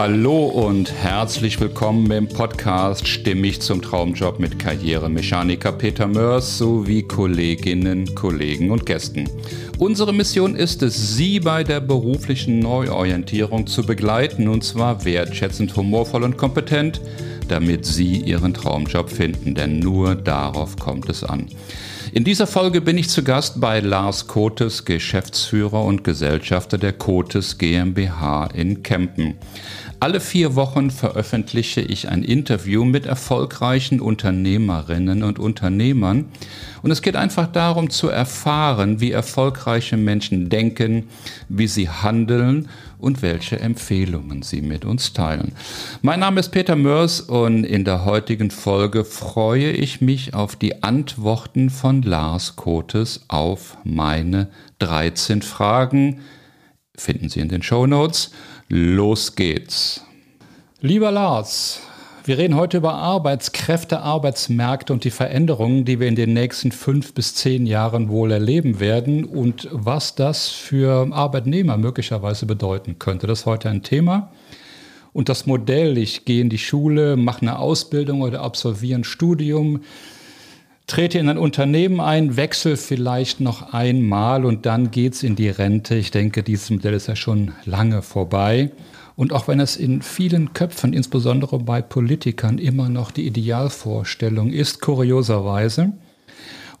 Hallo und herzlich willkommen im Podcast Stimmig zum Traumjob mit Karrieremechaniker Peter Mörs sowie Kolleginnen, Kollegen und Gästen. Unsere Mission ist es, Sie bei der beruflichen Neuorientierung zu begleiten und zwar wertschätzend, humorvoll und kompetent, damit Sie Ihren Traumjob finden, denn nur darauf kommt es an. In dieser Folge bin ich zu Gast bei Lars Kotes, Geschäftsführer und Gesellschafter der Kotes GmbH in Kempen. Alle vier Wochen veröffentliche ich ein Interview mit erfolgreichen Unternehmerinnen und Unternehmern. Und es geht einfach darum zu erfahren, wie erfolgreiche Menschen denken, wie sie handeln und welche Empfehlungen sie mit uns teilen. Mein Name ist Peter Mörs und in der heutigen Folge freue ich mich auf die Antworten von Lars Kotes auf meine 13 Fragen. Finden Sie in den Show Notes. Los geht's. Lieber Lars, wir reden heute über Arbeitskräfte, Arbeitsmärkte und die Veränderungen, die wir in den nächsten fünf bis zehn Jahren wohl erleben werden und was das für Arbeitnehmer möglicherweise bedeuten könnte. Das ist heute ein Thema. Und das Modell, ich gehe in die Schule, mache eine Ausbildung oder absolviere ein Studium, trete in ein Unternehmen ein, wechsle vielleicht noch einmal und dann geht's in die Rente. Ich denke, dieses Modell ist ja schon lange vorbei. Und auch wenn es in vielen Köpfen, insbesondere bei Politikern, immer noch die Idealvorstellung ist, kurioserweise.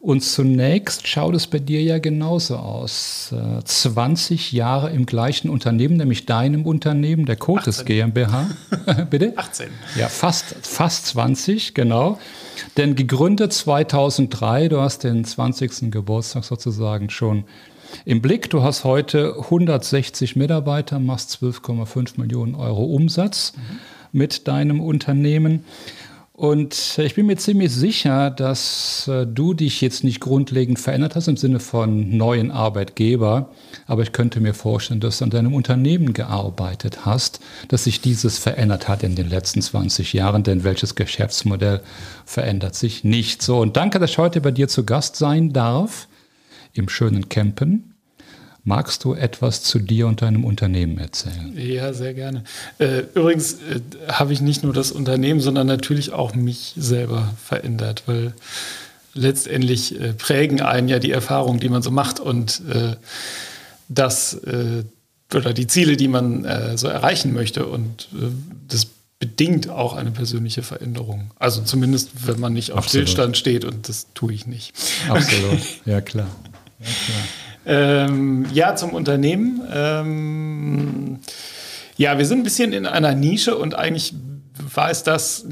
Und zunächst schaut es bei dir ja genauso aus. 20 äh, Jahre im gleichen Unternehmen, nämlich deinem Unternehmen, der Cotes GmbH. Bitte? 18. Ja, fast, fast 20, genau. Denn gegründet 2003, du hast den 20. Geburtstag sozusagen schon im Blick. Du hast heute 160 Mitarbeiter, machst 12,5 Millionen Euro Umsatz mhm. mit deinem Unternehmen. Und ich bin mir ziemlich sicher, dass äh, du dich jetzt nicht grundlegend verändert hast im Sinne von neuen Arbeitgeber. Aber ich könnte mir vorstellen, dass du an deinem Unternehmen gearbeitet hast, dass sich dieses verändert hat in den letzten 20 Jahren. Denn welches Geschäftsmodell verändert sich nicht so? Und danke, dass ich heute bei dir zu Gast sein darf im schönen Campen. Magst du etwas zu dir und deinem Unternehmen erzählen? Ja, sehr gerne. Äh, übrigens äh, habe ich nicht nur das Unternehmen, sondern natürlich auch mich selber verändert, weil letztendlich äh, prägen einen ja die Erfahrungen, die man so macht und das oder die Ziele, die man so erreichen möchte. Und das bedingt auch eine persönliche Veränderung. Also zumindest, wenn man nicht auf Absolut. Stillstand steht und das tue ich nicht. Absolut, ja klar. Ähm, ja, zum Unternehmen. Ähm, ja, wir sind ein bisschen in einer Nische und eigentlich weiß das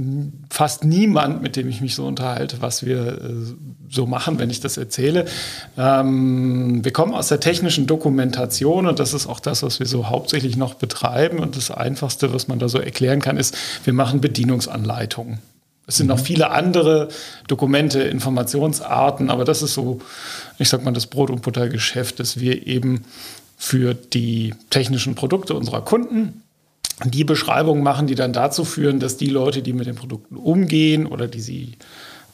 fast niemand, mit dem ich mich so unterhalte, was wir äh, so machen, wenn ich das erzähle. Ähm, wir kommen aus der technischen Dokumentation und das ist auch das, was wir so hauptsächlich noch betreiben. Und das Einfachste, was man da so erklären kann, ist, wir machen Bedienungsanleitungen. Es sind noch mhm. viele andere Dokumente, Informationsarten, aber das ist so, ich sag mal, das Brot- und Buttergeschäft, dass wir eben für die technischen Produkte unserer Kunden die Beschreibungen machen, die dann dazu führen, dass die Leute, die mit den Produkten umgehen oder die sie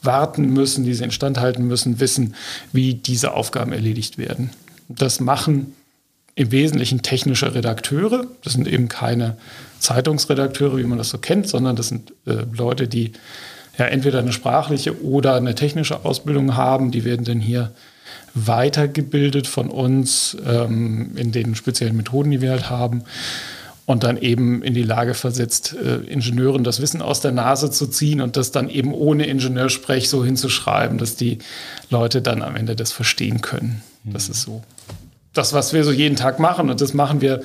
warten müssen, die sie instand halten müssen, wissen, wie diese Aufgaben erledigt werden. Das machen im Wesentlichen technische Redakteure. Das sind eben keine Zeitungsredakteure, wie man das so kennt, sondern das sind äh, Leute, die ja entweder eine sprachliche oder eine technische Ausbildung haben. Die werden dann hier weitergebildet von uns ähm, in den speziellen Methoden, die wir halt haben. Und dann eben in die Lage versetzt, äh, Ingenieuren das Wissen aus der Nase zu ziehen und das dann eben ohne Ingenieursprech so hinzuschreiben, dass die Leute dann am Ende das verstehen können. Das ist so das, was wir so jeden Tag machen. Und das machen wir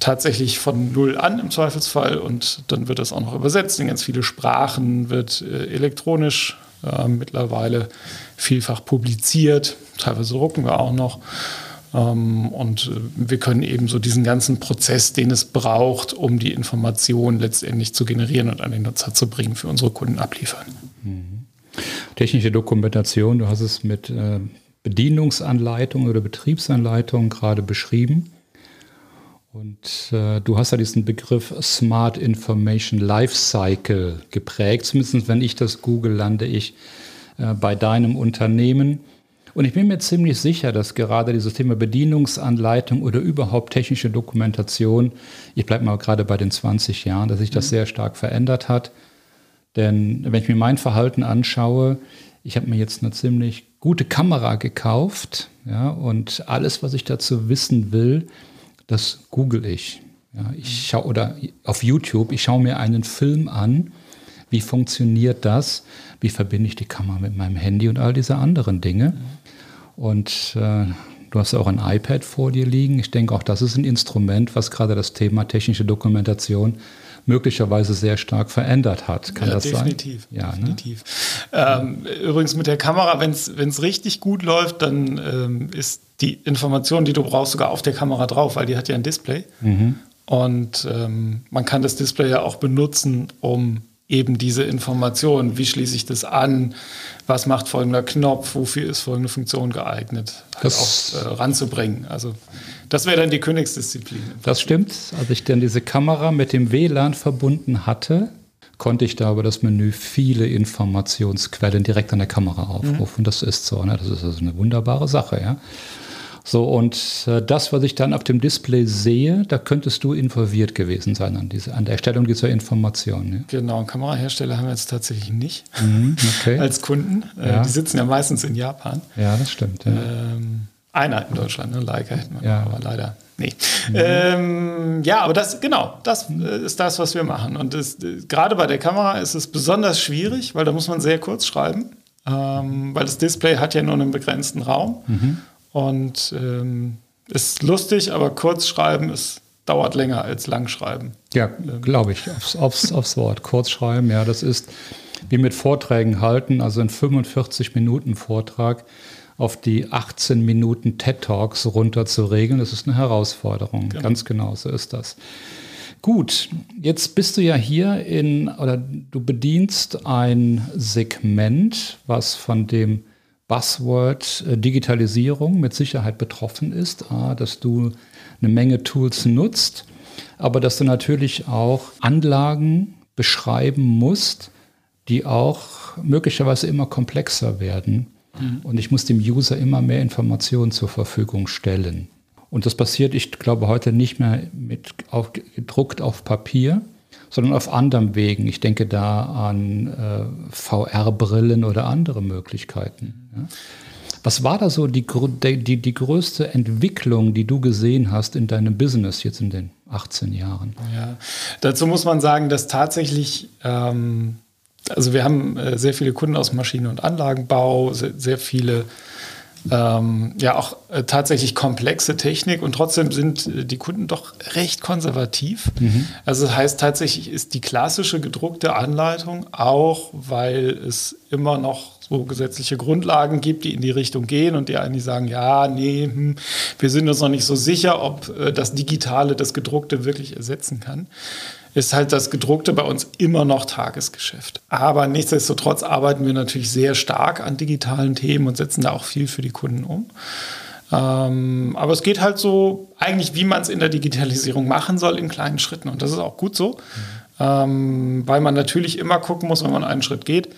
tatsächlich von null an im Zweifelsfall. Und dann wird das auch noch übersetzt in ganz viele Sprachen, wird äh, elektronisch äh, mittlerweile vielfach publiziert. Teilweise drucken wir auch noch. Ähm, und äh, wir können eben so diesen ganzen Prozess, den es braucht, um die Information letztendlich zu generieren und an den Nutzer zu bringen, für unsere Kunden abliefern. Mhm. Technische Dokumentation, du hast es mit äh, Bedienungsanleitung oder Betriebsanleitung gerade beschrieben. Und äh, du hast ja diesen Begriff Smart Information Lifecycle geprägt. Zumindest wenn ich das google, lande ich äh, bei deinem Unternehmen. Und ich bin mir ziemlich sicher, dass gerade dieses Thema Bedienungsanleitung oder überhaupt technische Dokumentation, ich bleibe mal gerade bei den 20 Jahren, dass sich das mhm. sehr stark verändert hat. Denn wenn ich mir mein Verhalten anschaue, ich habe mir jetzt eine ziemlich gute Kamera gekauft, ja, und alles, was ich dazu wissen will, das google ich. Ja, ich schaue oder auf YouTube, ich schaue mir einen Film an. Wie funktioniert das? Wie verbinde ich die Kamera mit meinem Handy und all diese anderen Dinge? Und äh, du hast auch ein iPad vor dir liegen. Ich denke, auch das ist ein Instrument, was gerade das Thema technische Dokumentation möglicherweise sehr stark verändert hat. Kann ja, das definitiv, sein? Ja, ne? definitiv. Ne? Ähm, übrigens mit der Kamera, wenn es richtig gut läuft, dann ähm, ist die Information, die du brauchst, sogar auf der Kamera drauf, weil die hat ja ein Display. Mhm. Und ähm, man kann das Display ja auch benutzen, um eben diese Informationen, wie schließe ich das an, was macht folgender Knopf, wofür ist folgende Funktion geeignet, halt auch äh, ranzubringen. Also das wäre dann die Königsdisziplin. Das stimmt. Als ich dann diese Kamera mit dem WLAN verbunden hatte, konnte ich da über das Menü viele Informationsquellen direkt an der Kamera aufrufen. Mhm. Das ist so, ne? das ist also eine wunderbare Sache, ja. So, und äh, das, was ich dann auf dem Display sehe, da könntest du involviert gewesen sein an, diese, an der Erstellung dieser Information. Ja? Genau, Kamerahersteller haben wir jetzt tatsächlich nicht mhm, okay. als Kunden. Äh, ja. Die sitzen ja meistens in Japan. Ja, das stimmt. Ja. Ähm, einer in Deutschland, ne? Leica hätten wir, ja. aber leider nee. Mhm. Ähm, ja, aber das, genau, das äh, ist das, was wir machen. Und das, gerade bei der Kamera ist es besonders schwierig, weil da muss man sehr kurz schreiben, ähm, weil das Display hat ja nur einen begrenzten Raum. Mhm. Und ähm, ist lustig, aber kurz schreiben ist, dauert länger als lang schreiben. Ja, glaube ich, aufs, aufs, aufs Wort. Kurz schreiben, ja, das ist wie mit Vorträgen halten, also ein 45 Minuten Vortrag auf die 18 Minuten TED Talks runter zu regeln, das ist eine Herausforderung. Genau. Ganz genau, so ist das. Gut, jetzt bist du ja hier in, oder du bedienst ein Segment, was von dem Buzzword äh, Digitalisierung mit Sicherheit betroffen ist, dass du eine Menge Tools nutzt, aber dass du natürlich auch Anlagen beschreiben musst, die auch möglicherweise immer komplexer werden. Mhm. Und ich muss dem User immer mehr Informationen zur Verfügung stellen. Und das passiert, ich glaube, heute nicht mehr mit auf, gedruckt auf Papier, sondern auf anderem Wegen. Ich denke da an äh, VR-Brillen oder andere Möglichkeiten. Ja. Was war da so die, die, die größte Entwicklung, die du gesehen hast in deinem Business jetzt in den 18 Jahren? Ja, dazu muss man sagen, dass tatsächlich, ähm, also wir haben äh, sehr viele Kunden aus Maschinen- und Anlagenbau, sehr, sehr viele ähm, ja auch äh, tatsächlich komplexe Technik und trotzdem sind äh, die Kunden doch recht konservativ. Mhm. Also das heißt tatsächlich ist die klassische gedruckte Anleitung auch, weil es immer noch so gesetzliche Grundlagen gibt, die in die Richtung gehen und die eigentlich sagen, ja, nee, hm, wir sind uns noch nicht so sicher, ob äh, das Digitale das Gedruckte wirklich ersetzen kann ist halt das Gedruckte bei uns immer noch Tagesgeschäft. Aber nichtsdestotrotz arbeiten wir natürlich sehr stark an digitalen Themen und setzen da auch viel für die Kunden um. Ähm, aber es geht halt so eigentlich, wie man es in der Digitalisierung machen soll, in kleinen Schritten. Und das ist auch gut so, mhm. weil man natürlich immer gucken muss, wenn man einen Schritt geht,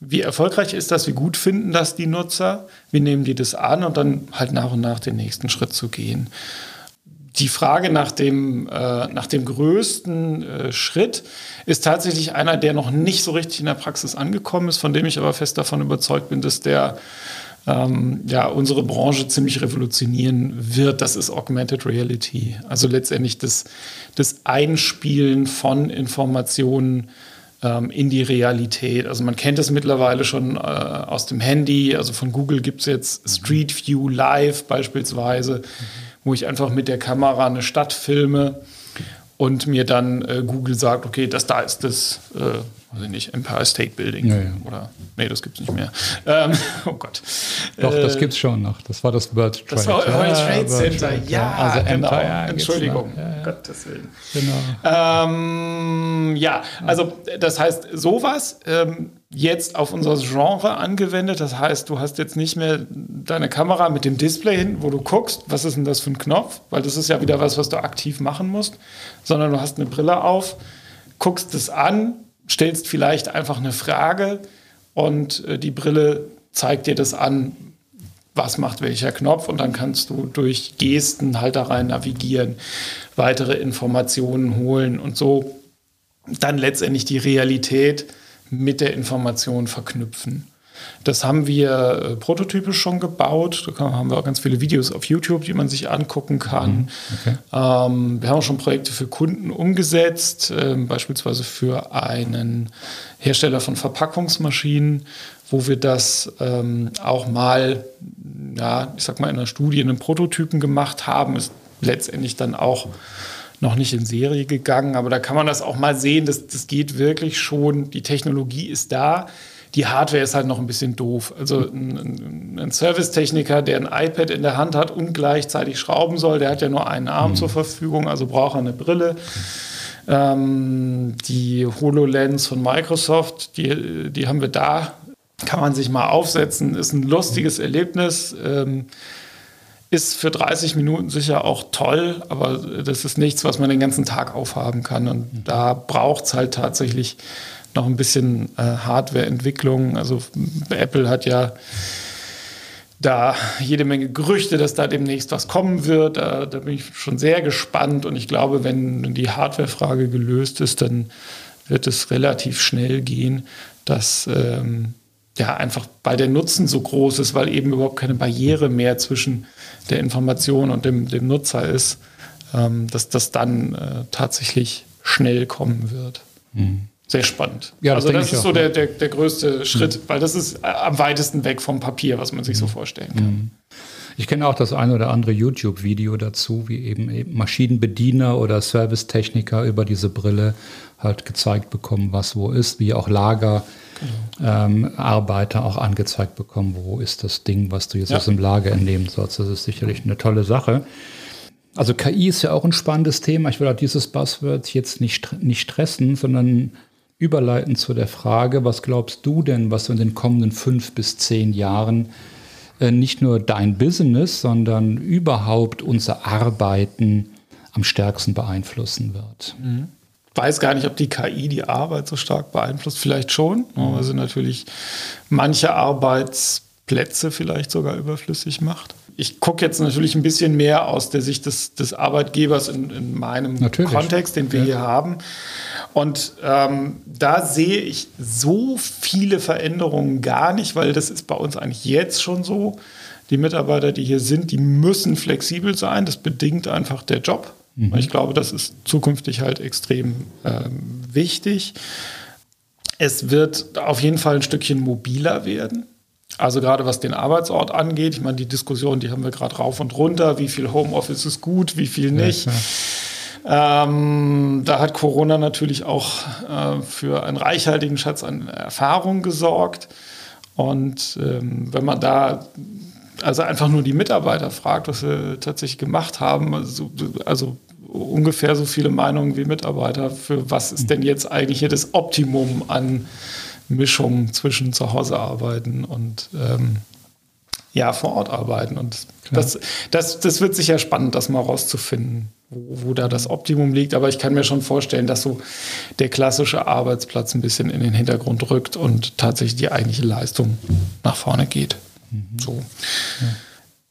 wie erfolgreich ist das, wie gut finden das die Nutzer, wie nehmen die das an und dann halt nach und nach den nächsten Schritt zu gehen die Frage nach dem, äh, nach dem größten äh, Schritt ist tatsächlich einer, der noch nicht so richtig in der Praxis angekommen ist, von dem ich aber fest davon überzeugt bin, dass der ähm, ja, unsere Branche ziemlich revolutionieren wird. Das ist Augmented Reality. Also letztendlich das, das Einspielen von Informationen ähm, in die Realität. Also man kennt es mittlerweile schon äh, aus dem Handy. Also von Google gibt es jetzt Street View Live beispielsweise. Mhm wo ich einfach mit der Kamera eine Stadt filme und mir dann äh, Google sagt, okay, das da ist das, äh, weiß ich nicht, Empire State Building. Ja, ja. Oder, nee, das gibt es nicht mehr. Ähm, oh Gott. Doch, äh, das gibt es schon noch. Das war das World Trade. Das war World Trade Center, ja, also genau. Empire Entschuldigung, ja, Gottes Willen. Genau. Ähm, ja, also das heißt, sowas ähm, jetzt auf unser Genre angewendet. Das heißt, du hast jetzt nicht mehr deine Kamera mit dem Display hinten, wo du guckst, was ist denn das für ein Knopf, weil das ist ja wieder was, was du aktiv machen musst, sondern du hast eine Brille auf, guckst es an, stellst vielleicht einfach eine Frage und äh, die Brille zeigt dir das an, was macht welcher Knopf und dann kannst du durch Gesten halt da rein navigieren, weitere Informationen holen und so dann letztendlich die Realität mit der Information verknüpfen. Das haben wir äh, prototypisch schon gebaut. Da haben wir auch ganz viele Videos auf YouTube, die man sich angucken kann. Mhm, okay. Ähm, wir haben auch schon Projekte für Kunden umgesetzt, äh, beispielsweise für einen Hersteller von Verpackungsmaschinen, wo wir das ähm, auch mal, ja, ich sag mal, in einer Studie, in einem Prototypen gemacht haben. Ist letztendlich dann auch noch nicht in Serie gegangen, aber da kann man das auch mal sehen, dass das geht wirklich schon, die Technologie ist da. Die Hardware ist halt noch ein bisschen doof. Also ein, ein Servicetechniker, der ein iPad in der Hand hat und gleichzeitig schrauben soll, der hat ja nur einen Arm mhm. zur Verfügung, also braucht er eine Brille. Ähm, die HoloLens von Microsoft, die, die haben wir da, kann man sich mal aufsetzen, ist ein lustiges Erlebnis. Ähm, ist für 30 Minuten sicher auch toll, aber das ist nichts, was man den ganzen Tag aufhaben kann. Und da braucht es halt tatsächlich noch ein bisschen äh, Hardwareentwicklung. Also Apple hat ja da jede Menge Gerüchte, dass da demnächst was kommen wird. Da, da bin ich schon sehr gespannt und ich glaube, wenn die Hardwarefrage gelöst ist, dann wird es relativ schnell gehen, dass ähm, ja einfach bei der Nutzen so groß ist, weil eben überhaupt keine Barriere mehr zwischen der Information und dem, dem Nutzer ist, ähm, dass das dann äh, tatsächlich schnell kommen wird. Mhm. Sehr spannend. Ja, das also das ist so der, der, der größte Schritt, mhm. weil das ist äh, am weitesten weg vom Papier, was man sich so mhm. vorstellen kann. Mhm. Ich kenne auch das eine oder andere YouTube-Video dazu, wie eben, eben Maschinenbediener oder Servicetechniker über diese Brille halt gezeigt bekommen, was wo ist, wie auch Lager ähm, Arbeiter auch angezeigt bekommen, wo ist das Ding, was du jetzt ja. aus dem Lager entnehmen sollst. Das ist sicherlich eine tolle Sache. Also KI ist ja auch ein spannendes Thema. Ich will auch dieses Buzzword jetzt nicht, nicht stressen, sondern überleiten zu der Frage, was glaubst du denn, was in den kommenden fünf bis zehn Jahren äh, nicht nur dein Business, sondern überhaupt unser Arbeiten am stärksten beeinflussen wird? Mhm weiß gar nicht, ob die KI die Arbeit so stark beeinflusst. Vielleicht schon, mhm. weil sie natürlich manche Arbeitsplätze vielleicht sogar überflüssig macht. Ich gucke jetzt natürlich ein bisschen mehr aus der Sicht des, des Arbeitgebers in, in meinem natürlich. Kontext, den wir ja. hier haben. Und ähm, da sehe ich so viele Veränderungen gar nicht, weil das ist bei uns eigentlich jetzt schon so. Die Mitarbeiter, die hier sind, die müssen flexibel sein. Das bedingt einfach der Job. Mhm. Ich glaube, das ist zukünftig halt extrem ähm, wichtig. Es wird auf jeden Fall ein Stückchen mobiler werden. Also gerade was den Arbeitsort angeht, ich meine, die Diskussion, die haben wir gerade rauf und runter, wie viel Homeoffice ist gut, wie viel nicht. Ja, ähm, da hat Corona natürlich auch äh, für einen reichhaltigen Schatz an Erfahrung gesorgt. Und ähm, wenn man da also einfach nur die Mitarbeiter fragt, was sie tatsächlich gemacht haben, also, also ungefähr so viele Meinungen wie Mitarbeiter. Für was ist denn jetzt eigentlich hier das Optimum an Mischung zwischen zu Hause arbeiten und ähm, ja, vor Ort arbeiten? Und das, das, das wird sicher spannend, das mal rauszufinden, wo, wo da das Optimum liegt. Aber ich kann mir schon vorstellen, dass so der klassische Arbeitsplatz ein bisschen in den Hintergrund rückt und tatsächlich die eigentliche Leistung nach vorne geht. Mhm. So. Ja.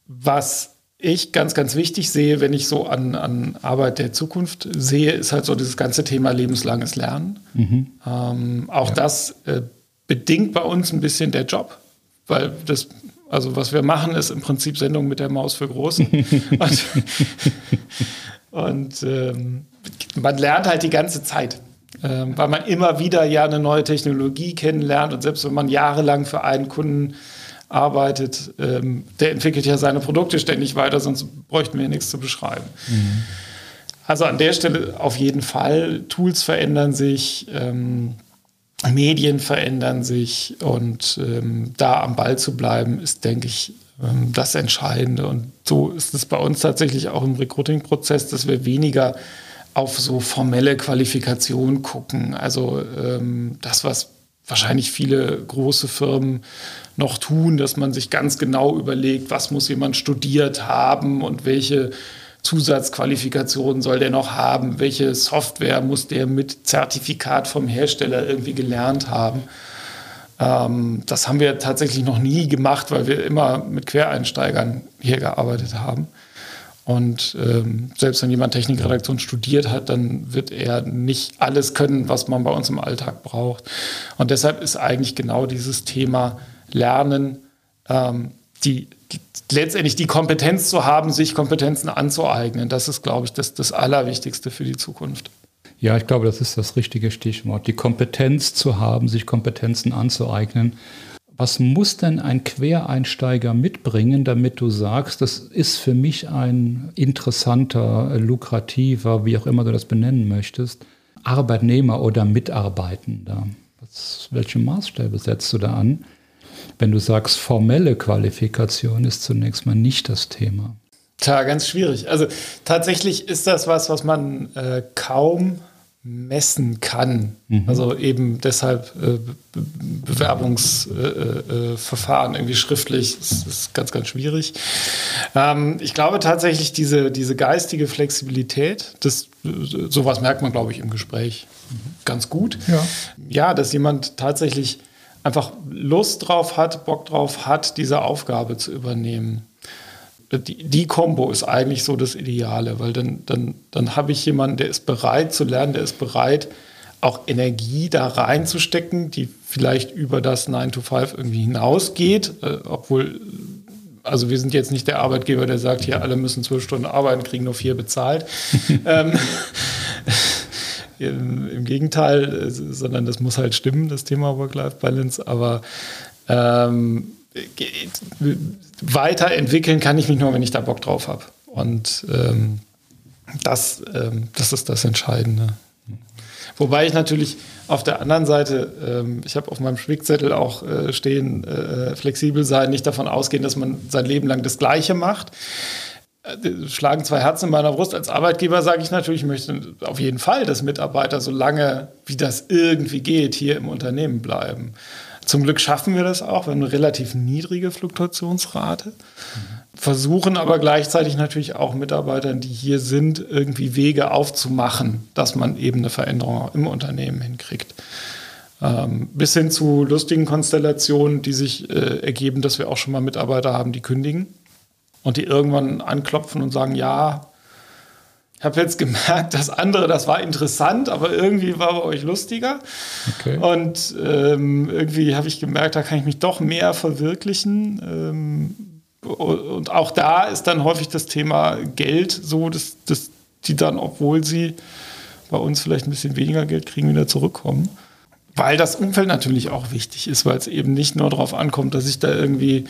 Was ich ganz, ganz wichtig sehe, wenn ich so an, an Arbeit der Zukunft sehe, ist halt so dieses ganze Thema lebenslanges Lernen. Mhm. Ähm, auch ja. das äh, bedingt bei uns ein bisschen der Job, weil das, also was wir machen, ist im Prinzip Sendung mit der Maus für Großen. und, und ähm, man lernt halt die ganze Zeit. Ähm, weil man immer wieder ja eine neue Technologie kennenlernt und selbst wenn man jahrelang für einen Kunden arbeitet, ähm, der entwickelt ja seine Produkte ständig weiter, sonst bräuchten wir ja nichts zu beschreiben. Mhm. Also an der Stelle auf jeden Fall, Tools verändern sich, ähm, Medien verändern sich und ähm, da am Ball zu bleiben, ist, denke ich, ähm, das Entscheidende. Und so ist es bei uns tatsächlich auch im Recruiting-Prozess, dass wir weniger auf so formelle Qualifikation gucken. Also ähm, das, was wahrscheinlich viele große Firmen noch tun, dass man sich ganz genau überlegt, was muss jemand studiert haben und welche Zusatzqualifikationen soll der noch haben, welche Software muss der mit Zertifikat vom Hersteller irgendwie gelernt haben. Ähm, das haben wir tatsächlich noch nie gemacht, weil wir immer mit Quereinsteigern hier gearbeitet haben. Und ähm, selbst wenn jemand Technikredaktion studiert hat, dann wird er nicht alles können, was man bei uns im Alltag braucht. Und deshalb ist eigentlich genau dieses Thema Lernen, ähm, die, die, letztendlich die Kompetenz zu haben, sich Kompetenzen anzueignen. Das ist, glaube ich, das, das Allerwichtigste für die Zukunft. Ja, ich glaube, das ist das richtige Stichwort. Die Kompetenz zu haben, sich Kompetenzen anzueignen was muss denn ein Quereinsteiger mitbringen, damit du sagst, das ist für mich ein interessanter, lukrativer, wie auch immer du das benennen möchtest, Arbeitnehmer oder Mitarbeitender? Was, welche Maßstäbe setzt du da an? Wenn du sagst, formelle Qualifikation ist zunächst mal nicht das Thema. Tja, ganz schwierig. Also tatsächlich ist das was, was man äh, kaum messen kann. Mhm. Also eben deshalb äh, Bewerbungsverfahren äh, äh, irgendwie schriftlich ist, ist, ganz, ganz schwierig. Ähm, ich glaube tatsächlich, diese, diese geistige Flexibilität, das, sowas merkt man, glaube ich, im Gespräch ganz gut. Ja. ja, dass jemand tatsächlich einfach Lust drauf hat, Bock drauf hat, diese Aufgabe zu übernehmen die, die Kombo ist eigentlich so das Ideale, weil dann, dann, dann habe ich jemanden, der ist bereit zu lernen, der ist bereit, auch Energie da reinzustecken, die vielleicht über das 9 to 5 irgendwie hinausgeht, äh, obwohl, also wir sind jetzt nicht der Arbeitgeber, der sagt, hier alle müssen zwölf Stunden arbeiten, kriegen nur vier bezahlt. ähm, im, Im Gegenteil, äh, sondern das muss halt stimmen, das Thema Work-Life-Balance, aber ähm, weiterentwickeln kann ich mich nur, wenn ich da Bock drauf habe. Und ähm, das, ähm, das ist das Entscheidende. Wobei ich natürlich auf der anderen Seite, ähm, ich habe auf meinem Spickzettel auch äh, stehen, äh, flexibel sein, nicht davon ausgehen, dass man sein Leben lang das Gleiche macht. Äh, schlagen zwei Herzen in meiner Brust. Als Arbeitgeber sage ich natürlich, ich möchte auf jeden Fall, dass Mitarbeiter so lange, wie das irgendwie geht, hier im Unternehmen bleiben. Zum Glück schaffen wir das auch. Wir haben eine relativ niedrige Fluktuationsrate. Mhm. Versuchen aber gleichzeitig natürlich auch Mitarbeitern, die hier sind, irgendwie Wege aufzumachen, dass man eben eine Veränderung im Unternehmen hinkriegt. Ähm, bis hin zu lustigen Konstellationen, die sich äh, ergeben, dass wir auch schon mal Mitarbeiter haben, die kündigen und die irgendwann anklopfen und sagen, ja, ich habe jetzt gemerkt, das andere, das war interessant, aber irgendwie war bei euch lustiger. Okay. Und ähm, irgendwie habe ich gemerkt, da kann ich mich doch mehr verwirklichen. Ähm, und auch da ist dann häufig das Thema Geld so, dass, dass die dann, obwohl sie bei uns vielleicht ein bisschen weniger Geld kriegen, wieder zurückkommen. Weil das Umfeld natürlich auch wichtig ist, weil es eben nicht nur darauf ankommt, dass ich da irgendwie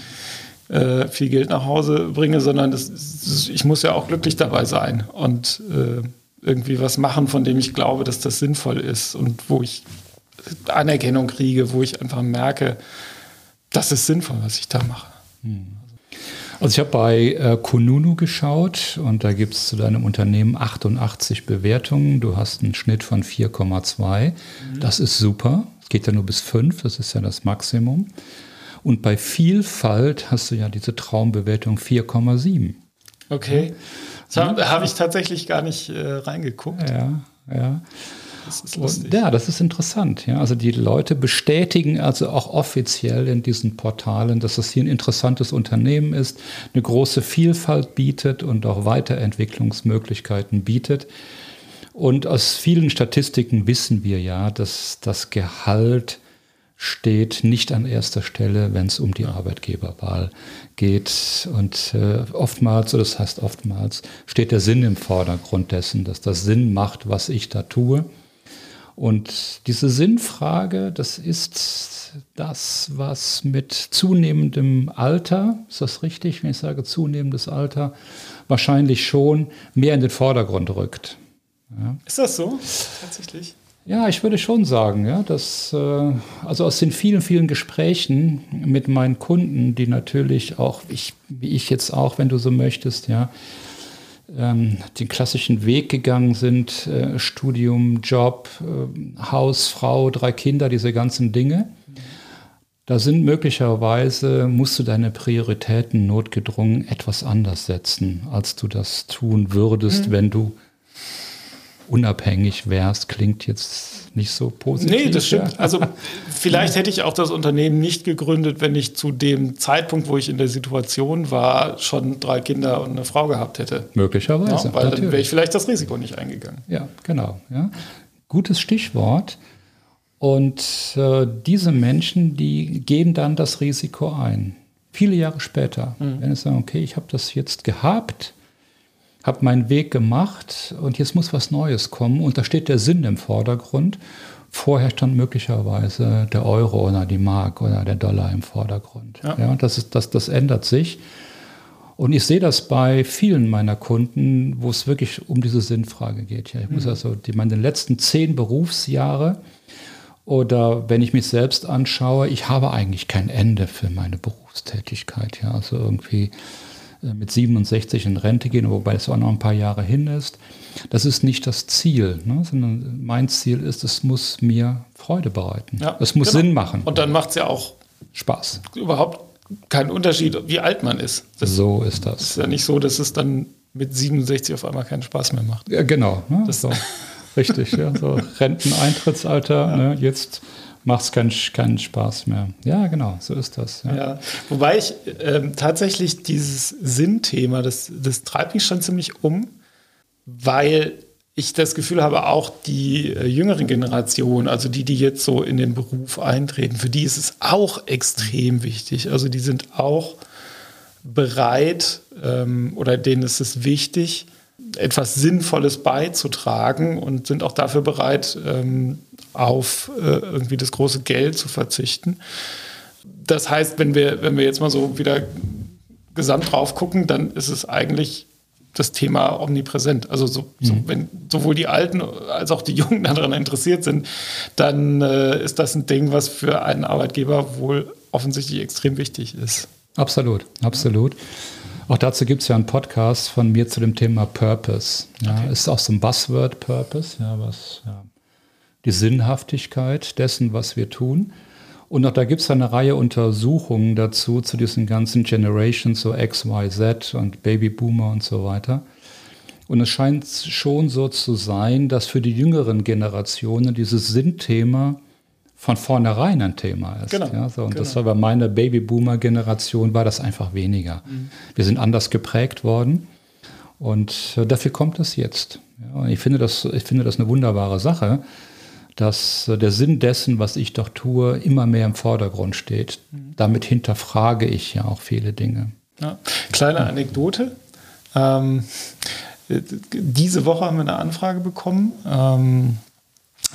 äh, viel Geld nach Hause bringe, sondern das, ich muss ja auch glücklich dabei sein und äh, irgendwie was machen, von dem ich glaube, dass das sinnvoll ist und wo ich Anerkennung kriege, wo ich einfach merke, das ist sinnvoll, was ich da mache. Hm. Also ich habe bei äh, Kununu geschaut und da gibt es zu deinem Unternehmen 88 Bewertungen. Du hast einen Schnitt von 4,2. Mhm. Das ist super. Es geht ja nur bis 5, das ist ja das Maximum. Und bei Vielfalt hast du ja diese Traumbewertung 4,7. Okay. Da ja. habe ich tatsächlich gar nicht äh, reingeguckt. Ja, ja. Das ist lustig. ja, das ist interessant. Ja. Also die Leute bestätigen also auch offiziell in diesen Portalen, dass das hier ein interessantes Unternehmen ist, eine große Vielfalt bietet und auch Weiterentwicklungsmöglichkeiten bietet. Und aus vielen Statistiken wissen wir ja, dass das Gehalt steht nicht an erster Stelle, wenn es um die Arbeitgeberwahl geht. Und äh, oftmals, oder das heißt oftmals, steht der Sinn im Vordergrund dessen, dass das Sinn macht, was ich da tue. Und diese Sinnfrage, das ist das, was mit zunehmendem Alter, ist das richtig, wenn ich sage zunehmendes Alter, wahrscheinlich schon mehr in den Vordergrund rückt. Ja. Ist das so? Tatsächlich? Ja, ich würde schon sagen, ja, dass äh, also aus den vielen, vielen Gesprächen mit meinen Kunden, die natürlich auch, ich, wie ich jetzt auch, wenn du so möchtest, ja, ähm, den klassischen Weg gegangen sind, äh, Studium, Job, äh, Haus, Frau, drei Kinder, diese ganzen Dinge. Da sind möglicherweise, musst du deine Prioritäten notgedrungen etwas anders setzen, als du das tun würdest, mhm. wenn du unabhängig wärst, klingt jetzt nicht so positiv. Nee, das stimmt. Also vielleicht hätte ich auch das Unternehmen nicht gegründet, wenn ich zu dem Zeitpunkt, wo ich in der Situation war, schon drei Kinder und eine Frau gehabt hätte. Möglicherweise. Ja, weil natürlich. dann wäre ich vielleicht das Risiko nicht eingegangen. Ja, genau. Ja. Gutes Stichwort. Und äh, diese Menschen, die gehen dann das Risiko ein. Viele Jahre später, mhm. wenn sie sagen, okay, ich habe das jetzt gehabt, habe meinen Weg gemacht und jetzt muss was Neues kommen und da steht der Sinn im Vordergrund. Vorher stand möglicherweise der Euro oder die Mark oder der Dollar im Vordergrund. Ja. ja das, ist, das, das ändert sich. Und ich sehe das bei vielen meiner Kunden, wo es wirklich um diese Sinnfrage geht. Ja, ich muss mhm. also die, meine letzten zehn Berufsjahre oder wenn ich mich selbst anschaue, ich habe eigentlich kein Ende für meine Berufstätigkeit. Ja, also irgendwie mit 67 in Rente gehen, wobei es auch noch ein paar Jahre hin ist. Das ist nicht das Ziel, ne? sondern mein Ziel ist, es muss mir Freude bereiten. Ja, es muss genau. Sinn machen. Und dann macht es ja auch Spaß. Überhaupt keinen Unterschied, wie alt man ist. Das so ist das. Es ist ja nicht so, dass es dann mit 67 auf einmal keinen Spaß mehr macht. Ja, genau. Ne? Das so. Richtig, ja. So Renteneintrittsalter, ja. ne? jetzt macht es keinen, keinen Spaß mehr. Ja, genau, so ist das. Ja. ja wobei ich ähm, tatsächlich dieses Sinnthema, das, das treibt mich schon ziemlich um, weil ich das Gefühl habe, auch die äh, jüngeren Generationen, also die, die jetzt so in den Beruf eintreten, für die ist es auch extrem wichtig. Also die sind auch bereit ähm, oder denen ist es wichtig, etwas Sinnvolles beizutragen und sind auch dafür bereit, ähm, auf äh, irgendwie das große Geld zu verzichten. Das heißt, wenn wir, wenn wir jetzt mal so wieder gesamt drauf gucken, dann ist es eigentlich das Thema omnipräsent. Also so, so, mhm. wenn sowohl die Alten als auch die Jungen daran interessiert sind, dann äh, ist das ein Ding, was für einen Arbeitgeber wohl offensichtlich extrem wichtig ist. Absolut, absolut. Auch dazu gibt es ja einen Podcast von mir zu dem Thema Purpose. Ja, okay. Ist auch so ein Buzzword Purpose, ja, was ja, die Sinnhaftigkeit dessen, was wir tun. Und auch da gibt es eine Reihe Untersuchungen dazu, zu diesen ganzen Generations, so X, Y, Z und Baby Boomer und so weiter. Und es scheint schon so zu sein, dass für die jüngeren Generationen dieses Sinnthema von vornherein ein Thema ist. Genau, ja, so, und genau. das war bei meiner Babyboomer-Generation war das einfach weniger. Mhm. Wir sind anders geprägt worden und äh, dafür kommt es jetzt. Ja, und ich finde das, ich finde das eine wunderbare Sache, dass äh, der Sinn dessen, was ich doch tue, immer mehr im Vordergrund steht. Mhm. Damit hinterfrage ich ja auch viele Dinge. Ja. Kleine Anekdote. Ähm, diese Woche haben wir eine Anfrage bekommen. Ähm,